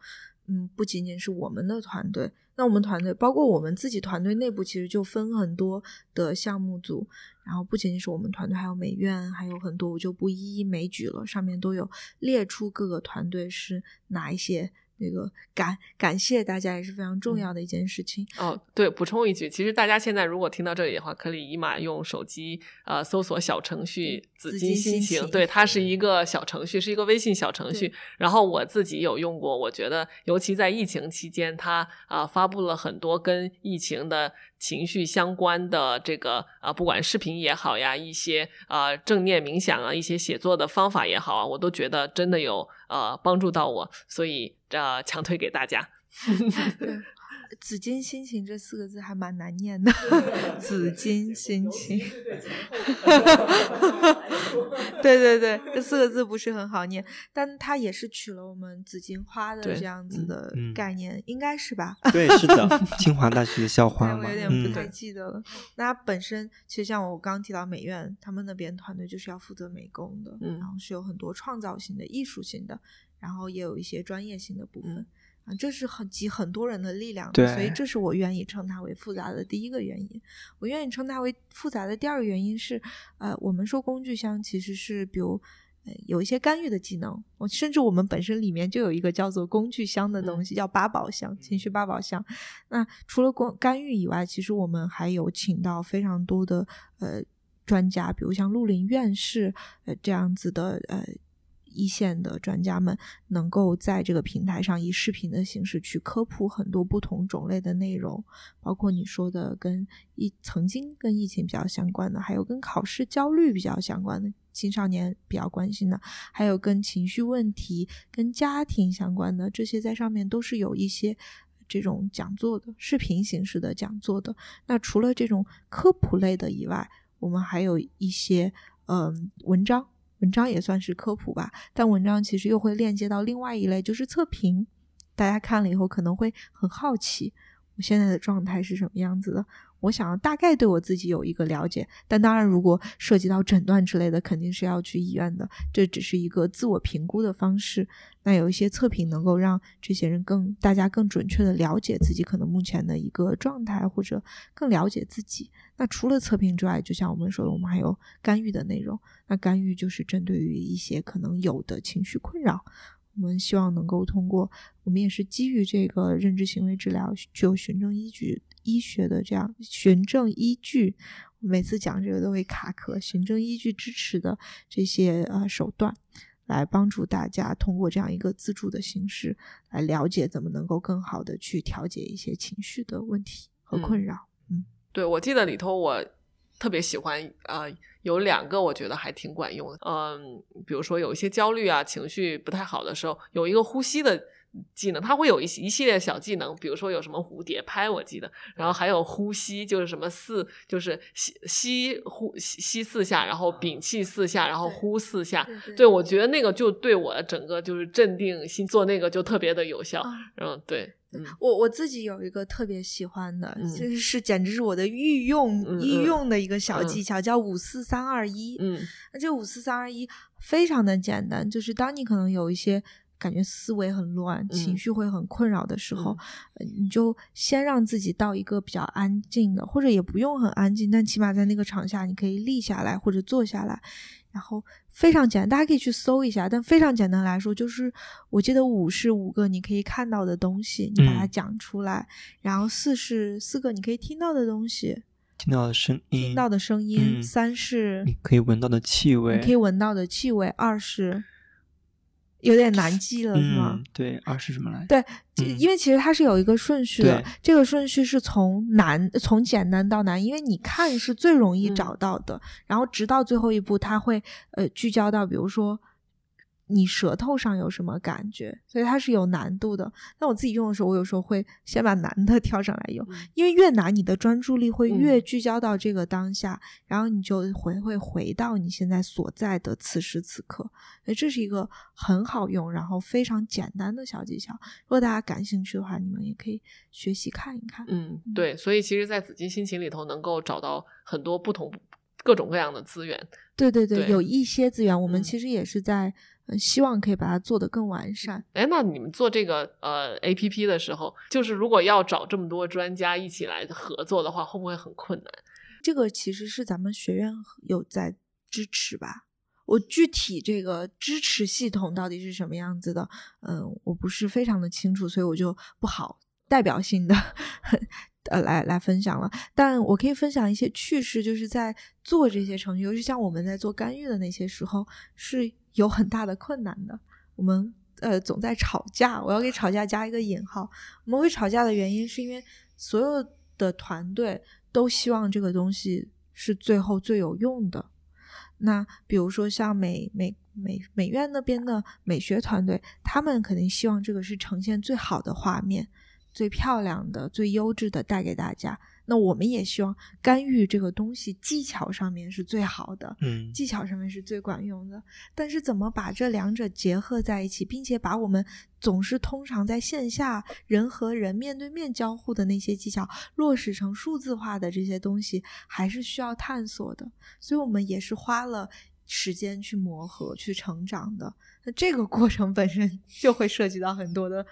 嗯，不仅仅是我们的团队，那我们团队包括我们自己团队内部，其实就分很多的项目组，然后不仅仅是我们团队，还有美院，还有很多，我就不一一枚举了，上面都有列出各个团队是哪一些那个感感谢大家也是非常重要的一件事情。哦，对，补充一句，其实大家现在如果听到这里的话，可以立马用手机呃搜索小程序“紫金心情”，对，它是一个小程序，是一个微信小程序。然后我自己有用过，我觉得尤其在疫情期间，它啊发布了很多跟疫情的情绪相关的这个啊，不管视频也好呀，一些啊正念冥想啊，一些写作的方法也好啊，我都觉得真的有呃帮助到我，所以。这强推给大家。紫金心情这四个字还蛮难念的，紫金心情。对对 对，这四个字不是很好念，但它也是取了我们紫金花的这样子的概念，应该是吧？对，是的，清华大学的校花嘛。我有点不太记得了。那本身其实像我刚刚提到美院，他们那边团队就是要负责美工的，然后是有很多创造性的、艺术性的。然后也有一些专业性的部分啊，这是很集很多人的力量，所以这是我愿意称它为复杂的第一个原因。我愿意称它为复杂的第二个原因是，呃，我们说工具箱其实是比如呃有一些干预的技能，我甚至我们本身里面就有一个叫做工具箱的东西，叫八宝箱，情绪八宝箱。那除了干干预以外，其实我们还有请到非常多的呃专家，比如像陆林院士呃这样子的呃。一线的专家们能够在这个平台上以视频的形式去科普很多不同种类的内容，包括你说的跟疫曾经跟疫情比较相关的，还有跟考试焦虑比较相关的青少年比较关心的，还有跟情绪问题、跟家庭相关的这些，在上面都是有一些这种讲座的视频形式的讲座的。那除了这种科普类的以外，我们还有一些嗯文章。文章也算是科普吧，但文章其实又会链接到另外一类，就是测评。大家看了以后可能会很好奇，我现在的状态是什么样子的。我想要大概对我自己有一个了解，但当然，如果涉及到诊断之类的，肯定是要去医院的。这只是一个自我评估的方式。那有一些测评能够让这些人更大家更准确的了解自己可能目前的一个状态，或者更了解自己。那除了测评之外，就像我们说的，我们还有干预的内容。那干预就是针对于一些可能有的情绪困扰，我们希望能够通过，我们也是基于这个认知行为治疗具有循证依据。医学的这样循证依据，每次讲这个都会卡壳。循证依据支持的这些呃手段，来帮助大家通过这样一个自助的形式，来了解怎么能够更好的去调节一些情绪的问题和困扰。嗯，对，我记得里头我特别喜欢啊，有两个我觉得还挺管用的。嗯，比如说有一些焦虑啊，情绪不太好的时候，有一个呼吸的。技能，它会有一一系列小技能，比如说有什么蝴蝶拍，我记得，然后还有呼吸，就是什么四，就是吸吸呼吸四下，然后屏气四下，然后呼四下。对，我觉得那个就对我整个就是镇定心做那个就特别的有效。嗯，对，我我自己有一个特别喜欢的，就是是简直是我的御用御用的一个小技巧，叫五四三二一。嗯，那这五四三二一非常的简单，就是当你可能有一些。感觉思维很乱，情绪会很困扰的时候，你就先让自己到一个比较安静的，或者也不用很安静，但起码在那个场下，你可以立下来或者坐下来，然后非常简单，大家可以去搜一下。但非常简单来说，就是我记得五是五个你可以看到的东西，你把它讲出来，然后四是四个你可以听到的东西，听到的声音，听到的声音。三是你可以闻到的气味，你可以闻到的气味。二是。有点难记了，是吗？对，二是什么来？对，因为其实它是有一个顺序的，这个顺序是从难从简单到难，因为你看是最容易找到的，然后直到最后一步，它会呃聚焦到，比如说。你舌头上有什么感觉？所以它是有难度的。那我自己用的时候，我有时候会先把难的 挑上来用，因为越难，你的专注力会越聚焦到这个当下，然后你就回会回到你现在所在的此时此刻。所以这是一个很好用，然后非常简单的小技巧。如果大家感兴趣的话，你们也可以学习看一看。嗯，对。所以其实，在紫金心情里头，能够找到很多不同各种各样的资源。对对对，有一些资源，我们其实也是在。希望可以把它做得更完善。哎，那你们做这个呃 A P P 的时候，就是如果要找这么多专家一起来合作的话，会不会很困难？这个其实是咱们学院有在支持吧。我具体这个支持系统到底是什么样子的，嗯，我不是非常的清楚，所以我就不好代表性的 呃来来分享了。但我可以分享一些趣事，就是在做这些程序，尤其像我们在做干预的那些时候，是有很大的困难的。我们呃总在吵架，我要给吵架加一个引号。我们会吵架的原因是因为所有的团队都希望这个东西是最后最有用的。那比如说像美美美美院那边的美学团队，他们肯定希望这个是呈现最好的画面、最漂亮的、最优质的带给大家。那我们也希望干预这个东西技巧上面是最好的，嗯，技巧上面是最管用的。但是怎么把这两者结合在一起，并且把我们总是通常在线下人和人面对面交互的那些技巧落实成数字化的这些东西，还是需要探索的。所以我们也是花了时间去磨合、去成长的。那这个过程本身就会涉及到很多的，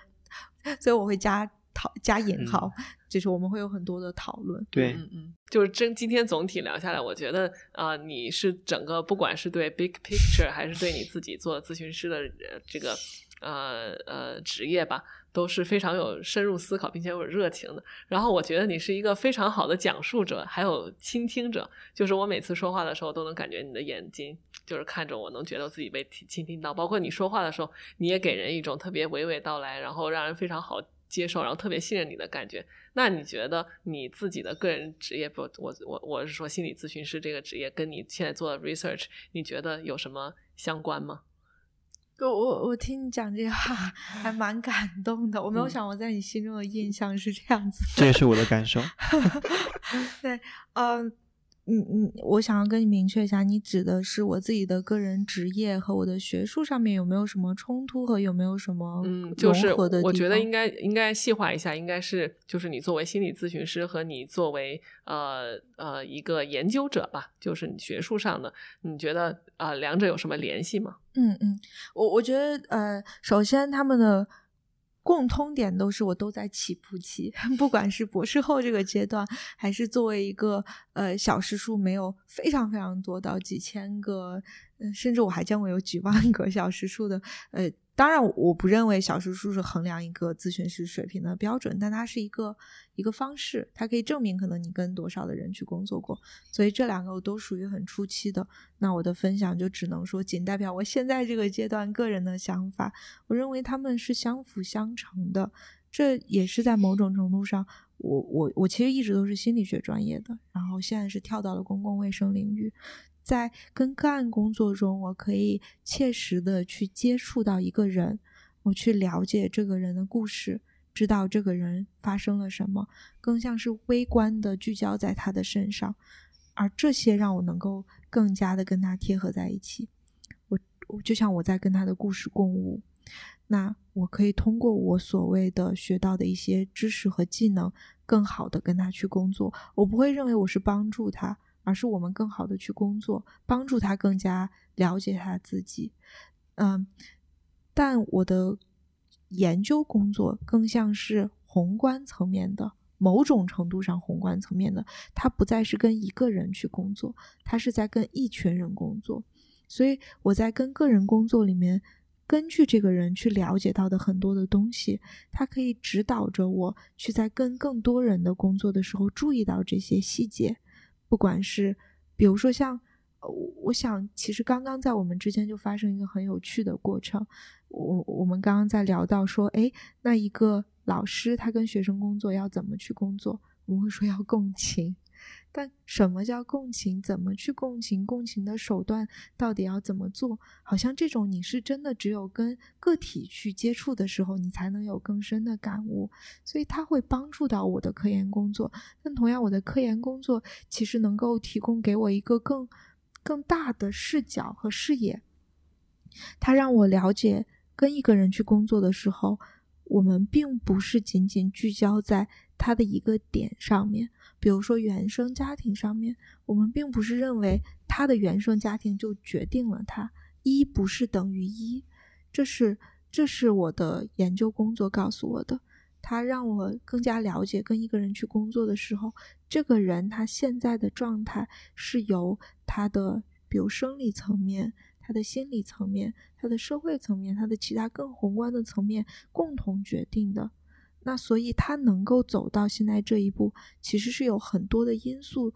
所以我会加讨加引号。就是我们会有很多的讨论，对，嗯嗯，就是真今天总体聊下来，我觉得啊，你是整个不管是对 big picture 还是对你自己做咨询师的这个呃呃职业吧，都是非常有深入思考并且有热情的。然后我觉得你是一个非常好的讲述者，还有倾听者。就是我每次说话的时候，都能感觉你的眼睛就是看着我，能觉得自己被倾听到。包括你说话的时候，你也给人一种特别娓娓道来，然后让人非常好接受，然后特别信任你的感觉。那你觉得你自己的个人职业不？我我我是说心理咨询师这个职业跟你现在做的 research，你觉得有什么相关吗？我我我听你讲这话还蛮感动的。我没有想我在你心中的印象是这样子，这也是我的感受。对，嗯。嗯嗯，我想要跟你明确一下，你指的是我自己的个人职业和我的学术上面有没有什么冲突和有没有什么嗯，就是我觉得应该应该细化一下，应该是就是你作为心理咨询师和你作为呃呃一个研究者吧，就是你学术上的，你觉得啊两者有什么联系吗？嗯嗯，我我觉得呃，首先他们的。共通点都是我都在起步期，不管是博士后这个阶段，还是作为一个呃小时数没有非常非常多到几千个，嗯，甚至我还见过有几万个小时数的呃。当然，我不认为小时数是衡量一个咨询师水平的标准，但它是一个一个方式，它可以证明可能你跟多少的人去工作过。所以这两个我都属于很初期的。那我的分享就只能说仅代表我现在这个阶段个人的想法。我认为他们是相辅相成的，这也是在某种程度上，我我我其实一直都是心理学专业的，然后现在是跳到了公共卫生领域。在跟个案工作中，我可以切实的去接触到一个人，我去了解这个人的故事，知道这个人发生了什么，更像是微观的聚焦在他的身上，而这些让我能够更加的跟他贴合在一起。我我就像我在跟他的故事共舞，那我可以通过我所谓的学到的一些知识和技能，更好的跟他去工作。我不会认为我是帮助他。而是我们更好的去工作，帮助他更加了解他自己。嗯，但我的研究工作更像是宏观层面的，某种程度上宏观层面的，他不再是跟一个人去工作，他是在跟一群人工作。所以我在跟个人工作里面，根据这个人去了解到的很多的东西，他可以指导着我去在跟更多人的工作的时候注意到这些细节。不管是，比如说像，我想其实刚刚在我们之间就发生一个很有趣的过程。我我们刚刚在聊到说，哎，那一个老师他跟学生工作要怎么去工作？我们会说要共情。但什么叫共情？怎么去共情？共情的手段到底要怎么做？好像这种你是真的只有跟个体去接触的时候，你才能有更深的感悟。所以它会帮助到我的科研工作。但同样，我的科研工作其实能够提供给我一个更更大的视角和视野。它让我了解，跟一个人去工作的时候，我们并不是仅仅聚焦在他的一个点上面。比如说原生家庭上面，我们并不是认为他的原生家庭就决定了他一不是等于一，这是这是我的研究工作告诉我的。他让我更加了解跟一个人去工作的时候，这个人他现在的状态是由他的比如生理层面、他的心理层面、他的社会层面、他的其他更宏观的层面共同决定的。那所以他能够走到现在这一步，其实是有很多的因素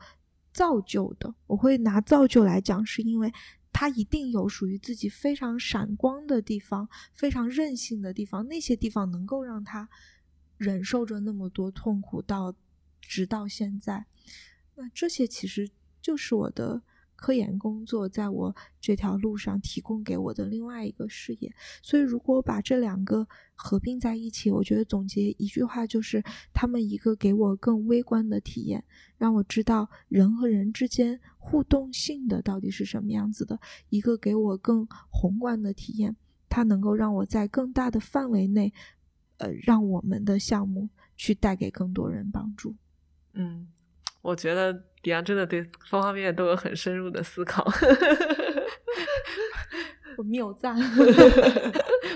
造就的。我会拿造就来讲，是因为他一定有属于自己非常闪光的地方，非常任性的地方，那些地方能够让他忍受着那么多痛苦到直到现在。那这些其实就是我的。科研工作在我这条路上提供给我的另外一个视野，所以如果把这两个合并在一起，我觉得总结一句话就是：他们一个给我更微观的体验，让我知道人和人之间互动性的到底是什么样子的；一个给我更宏观的体验，它能够让我在更大的范围内，呃，让我们的项目去带给更多人帮助。嗯，我觉得。迪昂真的对方方面面都有很深入的思考，我谬赞。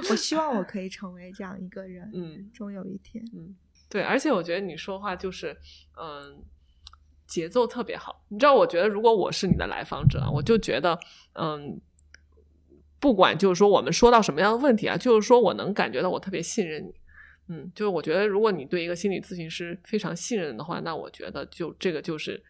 我希望我可以成为这样一个人，嗯，终有一天，嗯，对。而且我觉得你说话就是，嗯，节奏特别好。你知道，我觉得如果我是你的来访者，我就觉得，嗯，不管就是说我们说到什么样的问题啊，就是说我能感觉到我特别信任你。嗯，就是我觉得如果你对一个心理咨询师非常信任的话，那我觉得就这个就是。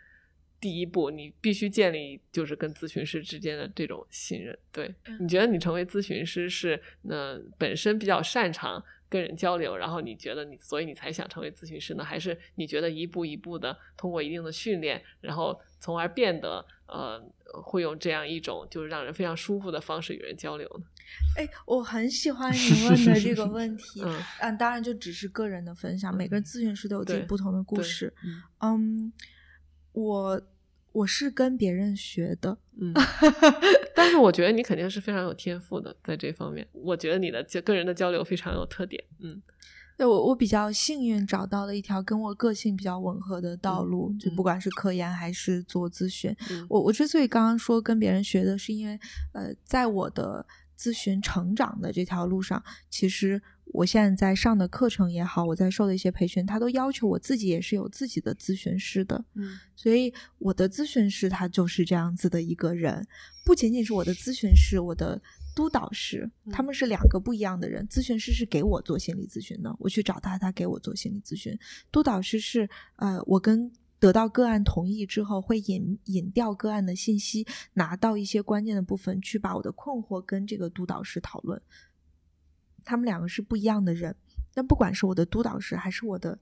第一步，你必须建立就是跟咨询师之间的这种信任。对你觉得你成为咨询师是那本身比较擅长跟人交流，然后你觉得你所以你才想成为咨询师呢？还是你觉得一步一步的通过一定的训练，然后从而变得呃会用这样一种就是让人非常舒服的方式与人交流呢？哎，我很喜欢你问的这个问题。嗯，当然就只是个人的分享，每个咨询师都有自己不同的故事。嗯，我。我是跟别人学的，嗯，但是我觉得你肯定是非常有天赋的在这方面。我觉得你的跟人的交流非常有特点，嗯，对我我比较幸运找到了一条跟我个性比较吻合的道路，就不管是科研还是做咨询。我我之所以刚刚说跟别人学的，是因为呃，在我的咨询成长的这条路上，其实。我现在在上的课程也好，我在受的一些培训，他都要求我自己也是有自己的咨询师的。嗯，所以我的咨询师他就是这样子的一个人，不仅仅是我的咨询师，我的督导师，他们是两个不一样的人。咨询师是给我做心理咨询的，我去找他，他给我做心理咨询。督导师是呃，我跟得到个案同意之后，会引引调个案的信息，拿到一些关键的部分，去把我的困惑跟这个督导师讨论。他们两个是不一样的人，但不管是我的督导师还是我的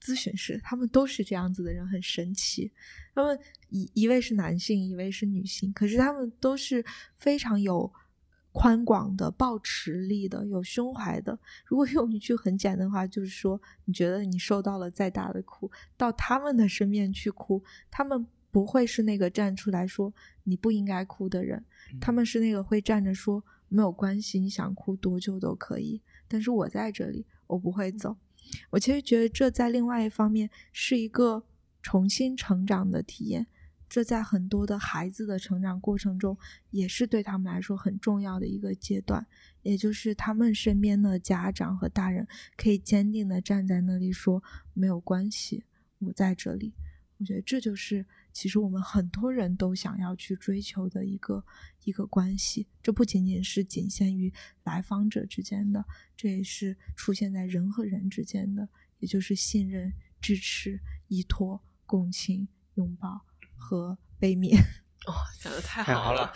咨询师，他们都是这样子的人，很神奇。他们一一位是男性，一位是女性，可是他们都是非常有宽广的抱持力的，有胸怀的。如果用一句很简单的话，就是说，你觉得你受到了再大的苦，到他们的身边去哭，他们不会是那个站出来说你不应该哭的人，他们是那个会站着说。没有关系，你想哭多久都可以。但是我在这里，我不会走。我其实觉得这在另外一方面是一个重新成长的体验。这在很多的孩子的成长过程中，也是对他们来说很重要的一个阶段。也就是他们身边的家长和大人可以坚定的站在那里说：“没有关系，我在这里。”我觉得这就是。其实我们很多人都想要去追求的一个一个关系，这不仅仅是仅限于来访者之间的，这也是出现在人和人之间的，也就是信任、支持、依托、共情、拥抱和悲悯。哦，讲的太好了。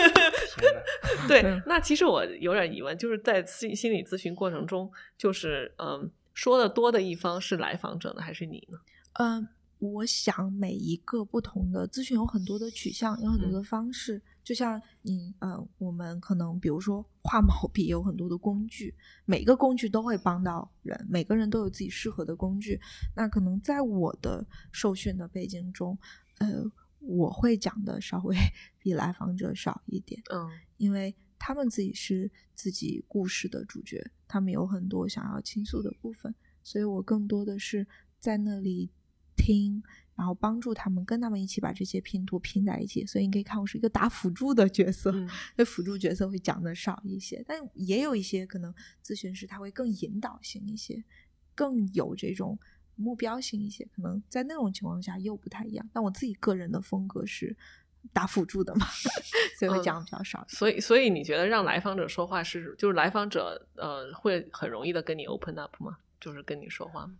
对，那其实我有点疑问，就是在心心理咨询过程中，就是嗯，说的多的一方是来访者呢，还是你呢？嗯。我想每一个不同的咨询有很多的取向，有很多的方式。就像你，呃，我们可能比如说画毛笔有很多的工具，每个工具都会帮到人，每个人都有自己适合的工具。那可能在我的受训的背景中，呃，我会讲的稍微 比来访者少一点，嗯，因为他们自己是自己故事的主角，他们有很多想要倾诉的部分，所以我更多的是在那里。听，然后帮助他们，跟他们一起把这些拼图拼在一起。所以你可以看，我是一个打辅助的角色，那辅助角色会讲的少一些，但也有一些可能咨询师他会更引导性一些，更有这种目标性一些。可能在那种情况下又不太一样。但我自己个人的风格是打辅助的嘛，所以会讲比较少。所以，所以你觉得让来访者说话是，就是来访者呃会很容易的跟你 open up 吗？就是跟你说话吗？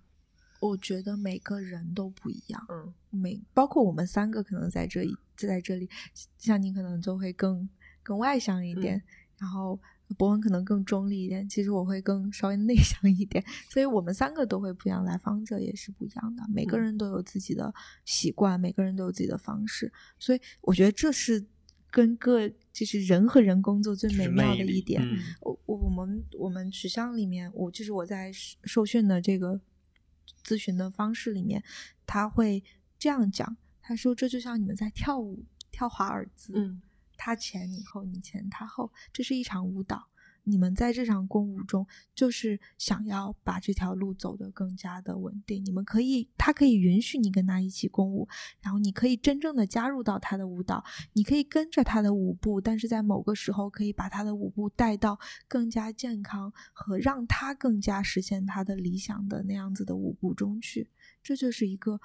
我觉得每个人都不一样，嗯，每包括我们三个可能在这里，在这里，像你可能就会更更外向一点，然后博文可能更中立一点，其实我会更 稍微内向一点，所以我们三个都会不一样，来访者也是不一样的，每个人都有自己的习惯，每个人都有自己的方式，所以我觉得这是跟个就是人和人工作最美妙的一点。我我我们我们学校里面，我就是我在受训的这个。咨询的方式里面，他会这样讲：“他说这就像你们在跳舞，跳华尔兹，嗯，他前你后，你前他后，这是一场舞蹈。”你们在这场共舞中，就是想要把这条路走得更加的稳定。你们可以，他可以允许你跟他一起共舞，然后你可以真正的加入到他的舞蹈，你可以跟着他的舞步，但是在某个时候可以把他的舞步带到更加健康和让他更加实现他的理想的那样子的舞步中去。这就是一个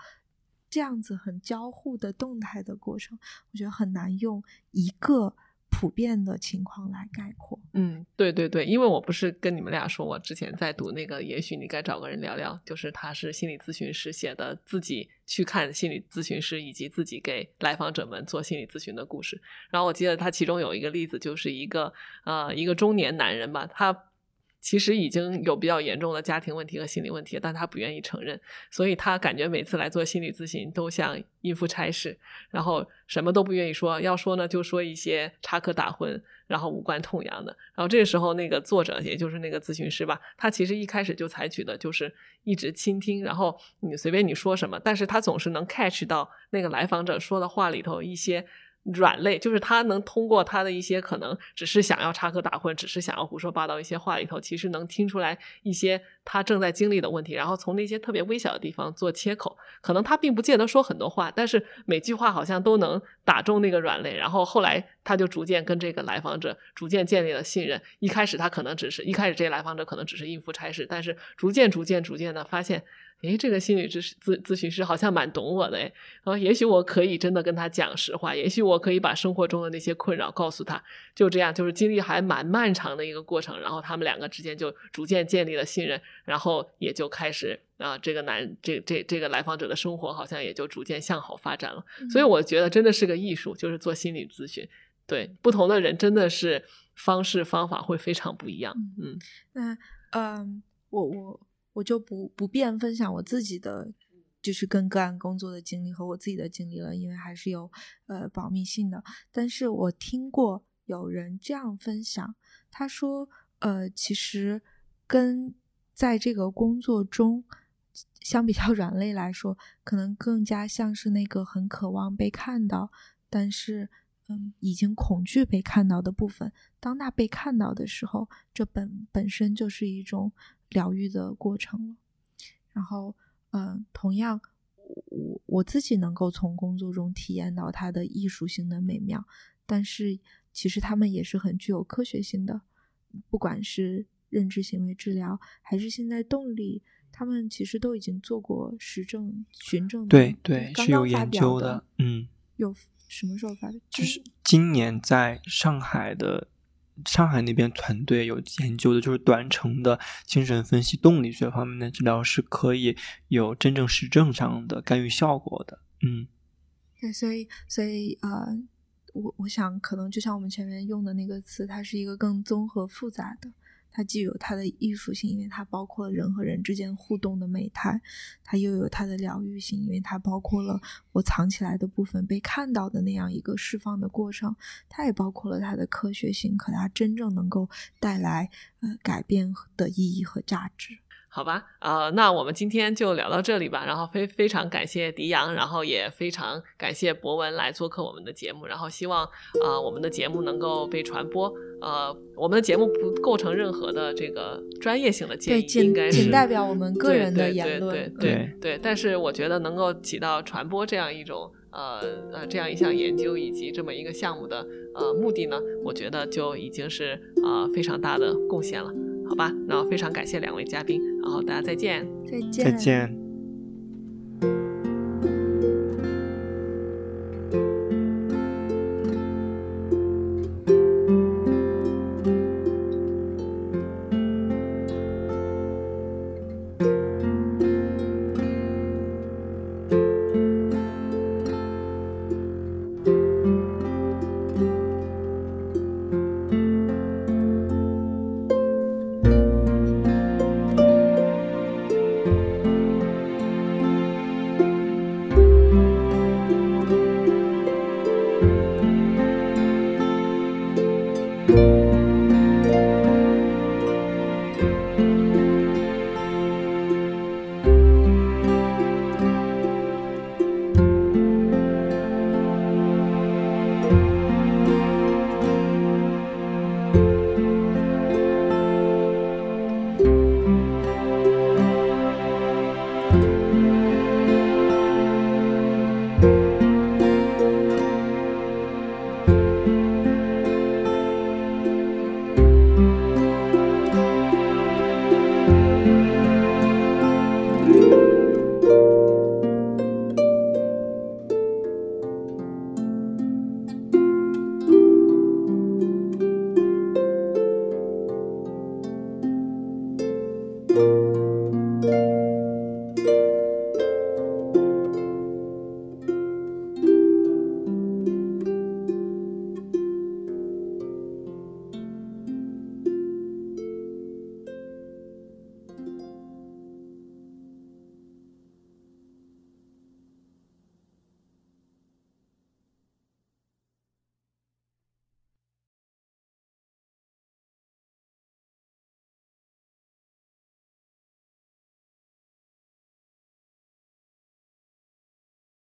这样子很交互的动态的过程。我觉得很难用一个。普遍的情况来概括。嗯，对对对，因为我不是跟你们俩说，我之前在读那个，也许你该找个人聊聊，就是他是心理咨询师写的，自己去看心理咨询师以及自己给来访者们做心理咨询的故事。然后我记得他其中有一个例子，就是一个呃一个中年男人吧，他。其实已经有比较严重的家庭问题和心理问题，但他不愿意承认，所以他感觉每次来做心理咨询都像应付差事，然后什么都不愿意说，要说呢就说一些插科打诨，然后无关痛痒的。然后这个时候，那个作者也就是那个咨询师吧，他其实一开始就采取的就是一直倾听，然后你随便你说什么，但是他总是能 catch 到那个来访者说的话里头一些。软肋就是他能通过他的一些可能只是想要插科打诨，只是想要胡说八道一些话里头，其实能听出来一些他正在经历的问题，然后从那些特别微小的地方做切口。可能他并不见得说很多话，但是每句话好像都能打中那个软肋。然后后来他就逐渐跟这个来访者逐渐建立了信任。一开始他可能只是一开始这些来访者可能只是应付差事，但是逐渐逐渐逐渐的发现。诶，这个心理咨咨咨询师好像蛮懂我的诶，然后也许我可以真的跟他讲实话，也许我可以把生活中的那些困扰告诉他，就这样，就是经历还蛮漫长的一个过程，然后他们两个之间就逐渐建立了信任，然后也就开始啊，这个男这这这个来访者的生活好像也就逐渐向好发展了。所以我觉得真的是个艺术，就是做心理咨询，对不同的人真的是方式方法会非常不一样。嗯，那嗯，我我。我就不不便分享我自己的，就是跟个案工作的经历和我自己的经历了，因为还是有呃保密性的。但是我听过有人这样分享，他说，呃，其实跟在这个工作中相比较软肋来说，可能更加像是那个很渴望被看到，但是嗯，已经恐惧被看到的部分。当那被看到的时候，这本本身就是一种。疗愈的过程了，然后，嗯，同样，我我自己能够从工作中体验到它的艺术性的美妙，但是其实他们也是很具有科学性的，不管是认知行为治疗还是现在动力，他们其实都已经做过实证循证，对对，是有研究的，嗯，有什么时候发的？就是今年在上海的。上海那边团队有研究的，就是短程的精神分析动力学方面的治疗是可以有真正实证上的干预效果的。嗯，对，所以，所以，呃，我我想，可能就像我们前面用的那个词，它是一个更综合复杂的。它既有它的艺术性，因为它包括了人和人之间互动的美态；它又有它的疗愈性，因为它包括了我藏起来的部分被看到的那样一个释放的过程；它也包括了它的科学性，可它真正能够带来呃改变的意义和价值。好吧，呃，那我们今天就聊到这里吧。然后非非常感谢迪阳，然后也非常感谢博文来做客我们的节目。然后希望啊，我们的节目能够被传播。呃，我们的节目不构成任何的这个专业性的建议，应该是仅代表我们个人的言论。对对对，但是我觉得能够起到传播这样一种呃呃这样一项研究以及这么一个项目的呃目的呢，我觉得就已经是啊非常大的贡献了。好吧，然后非常感谢两位嘉宾，然后大家再见，再见，再见。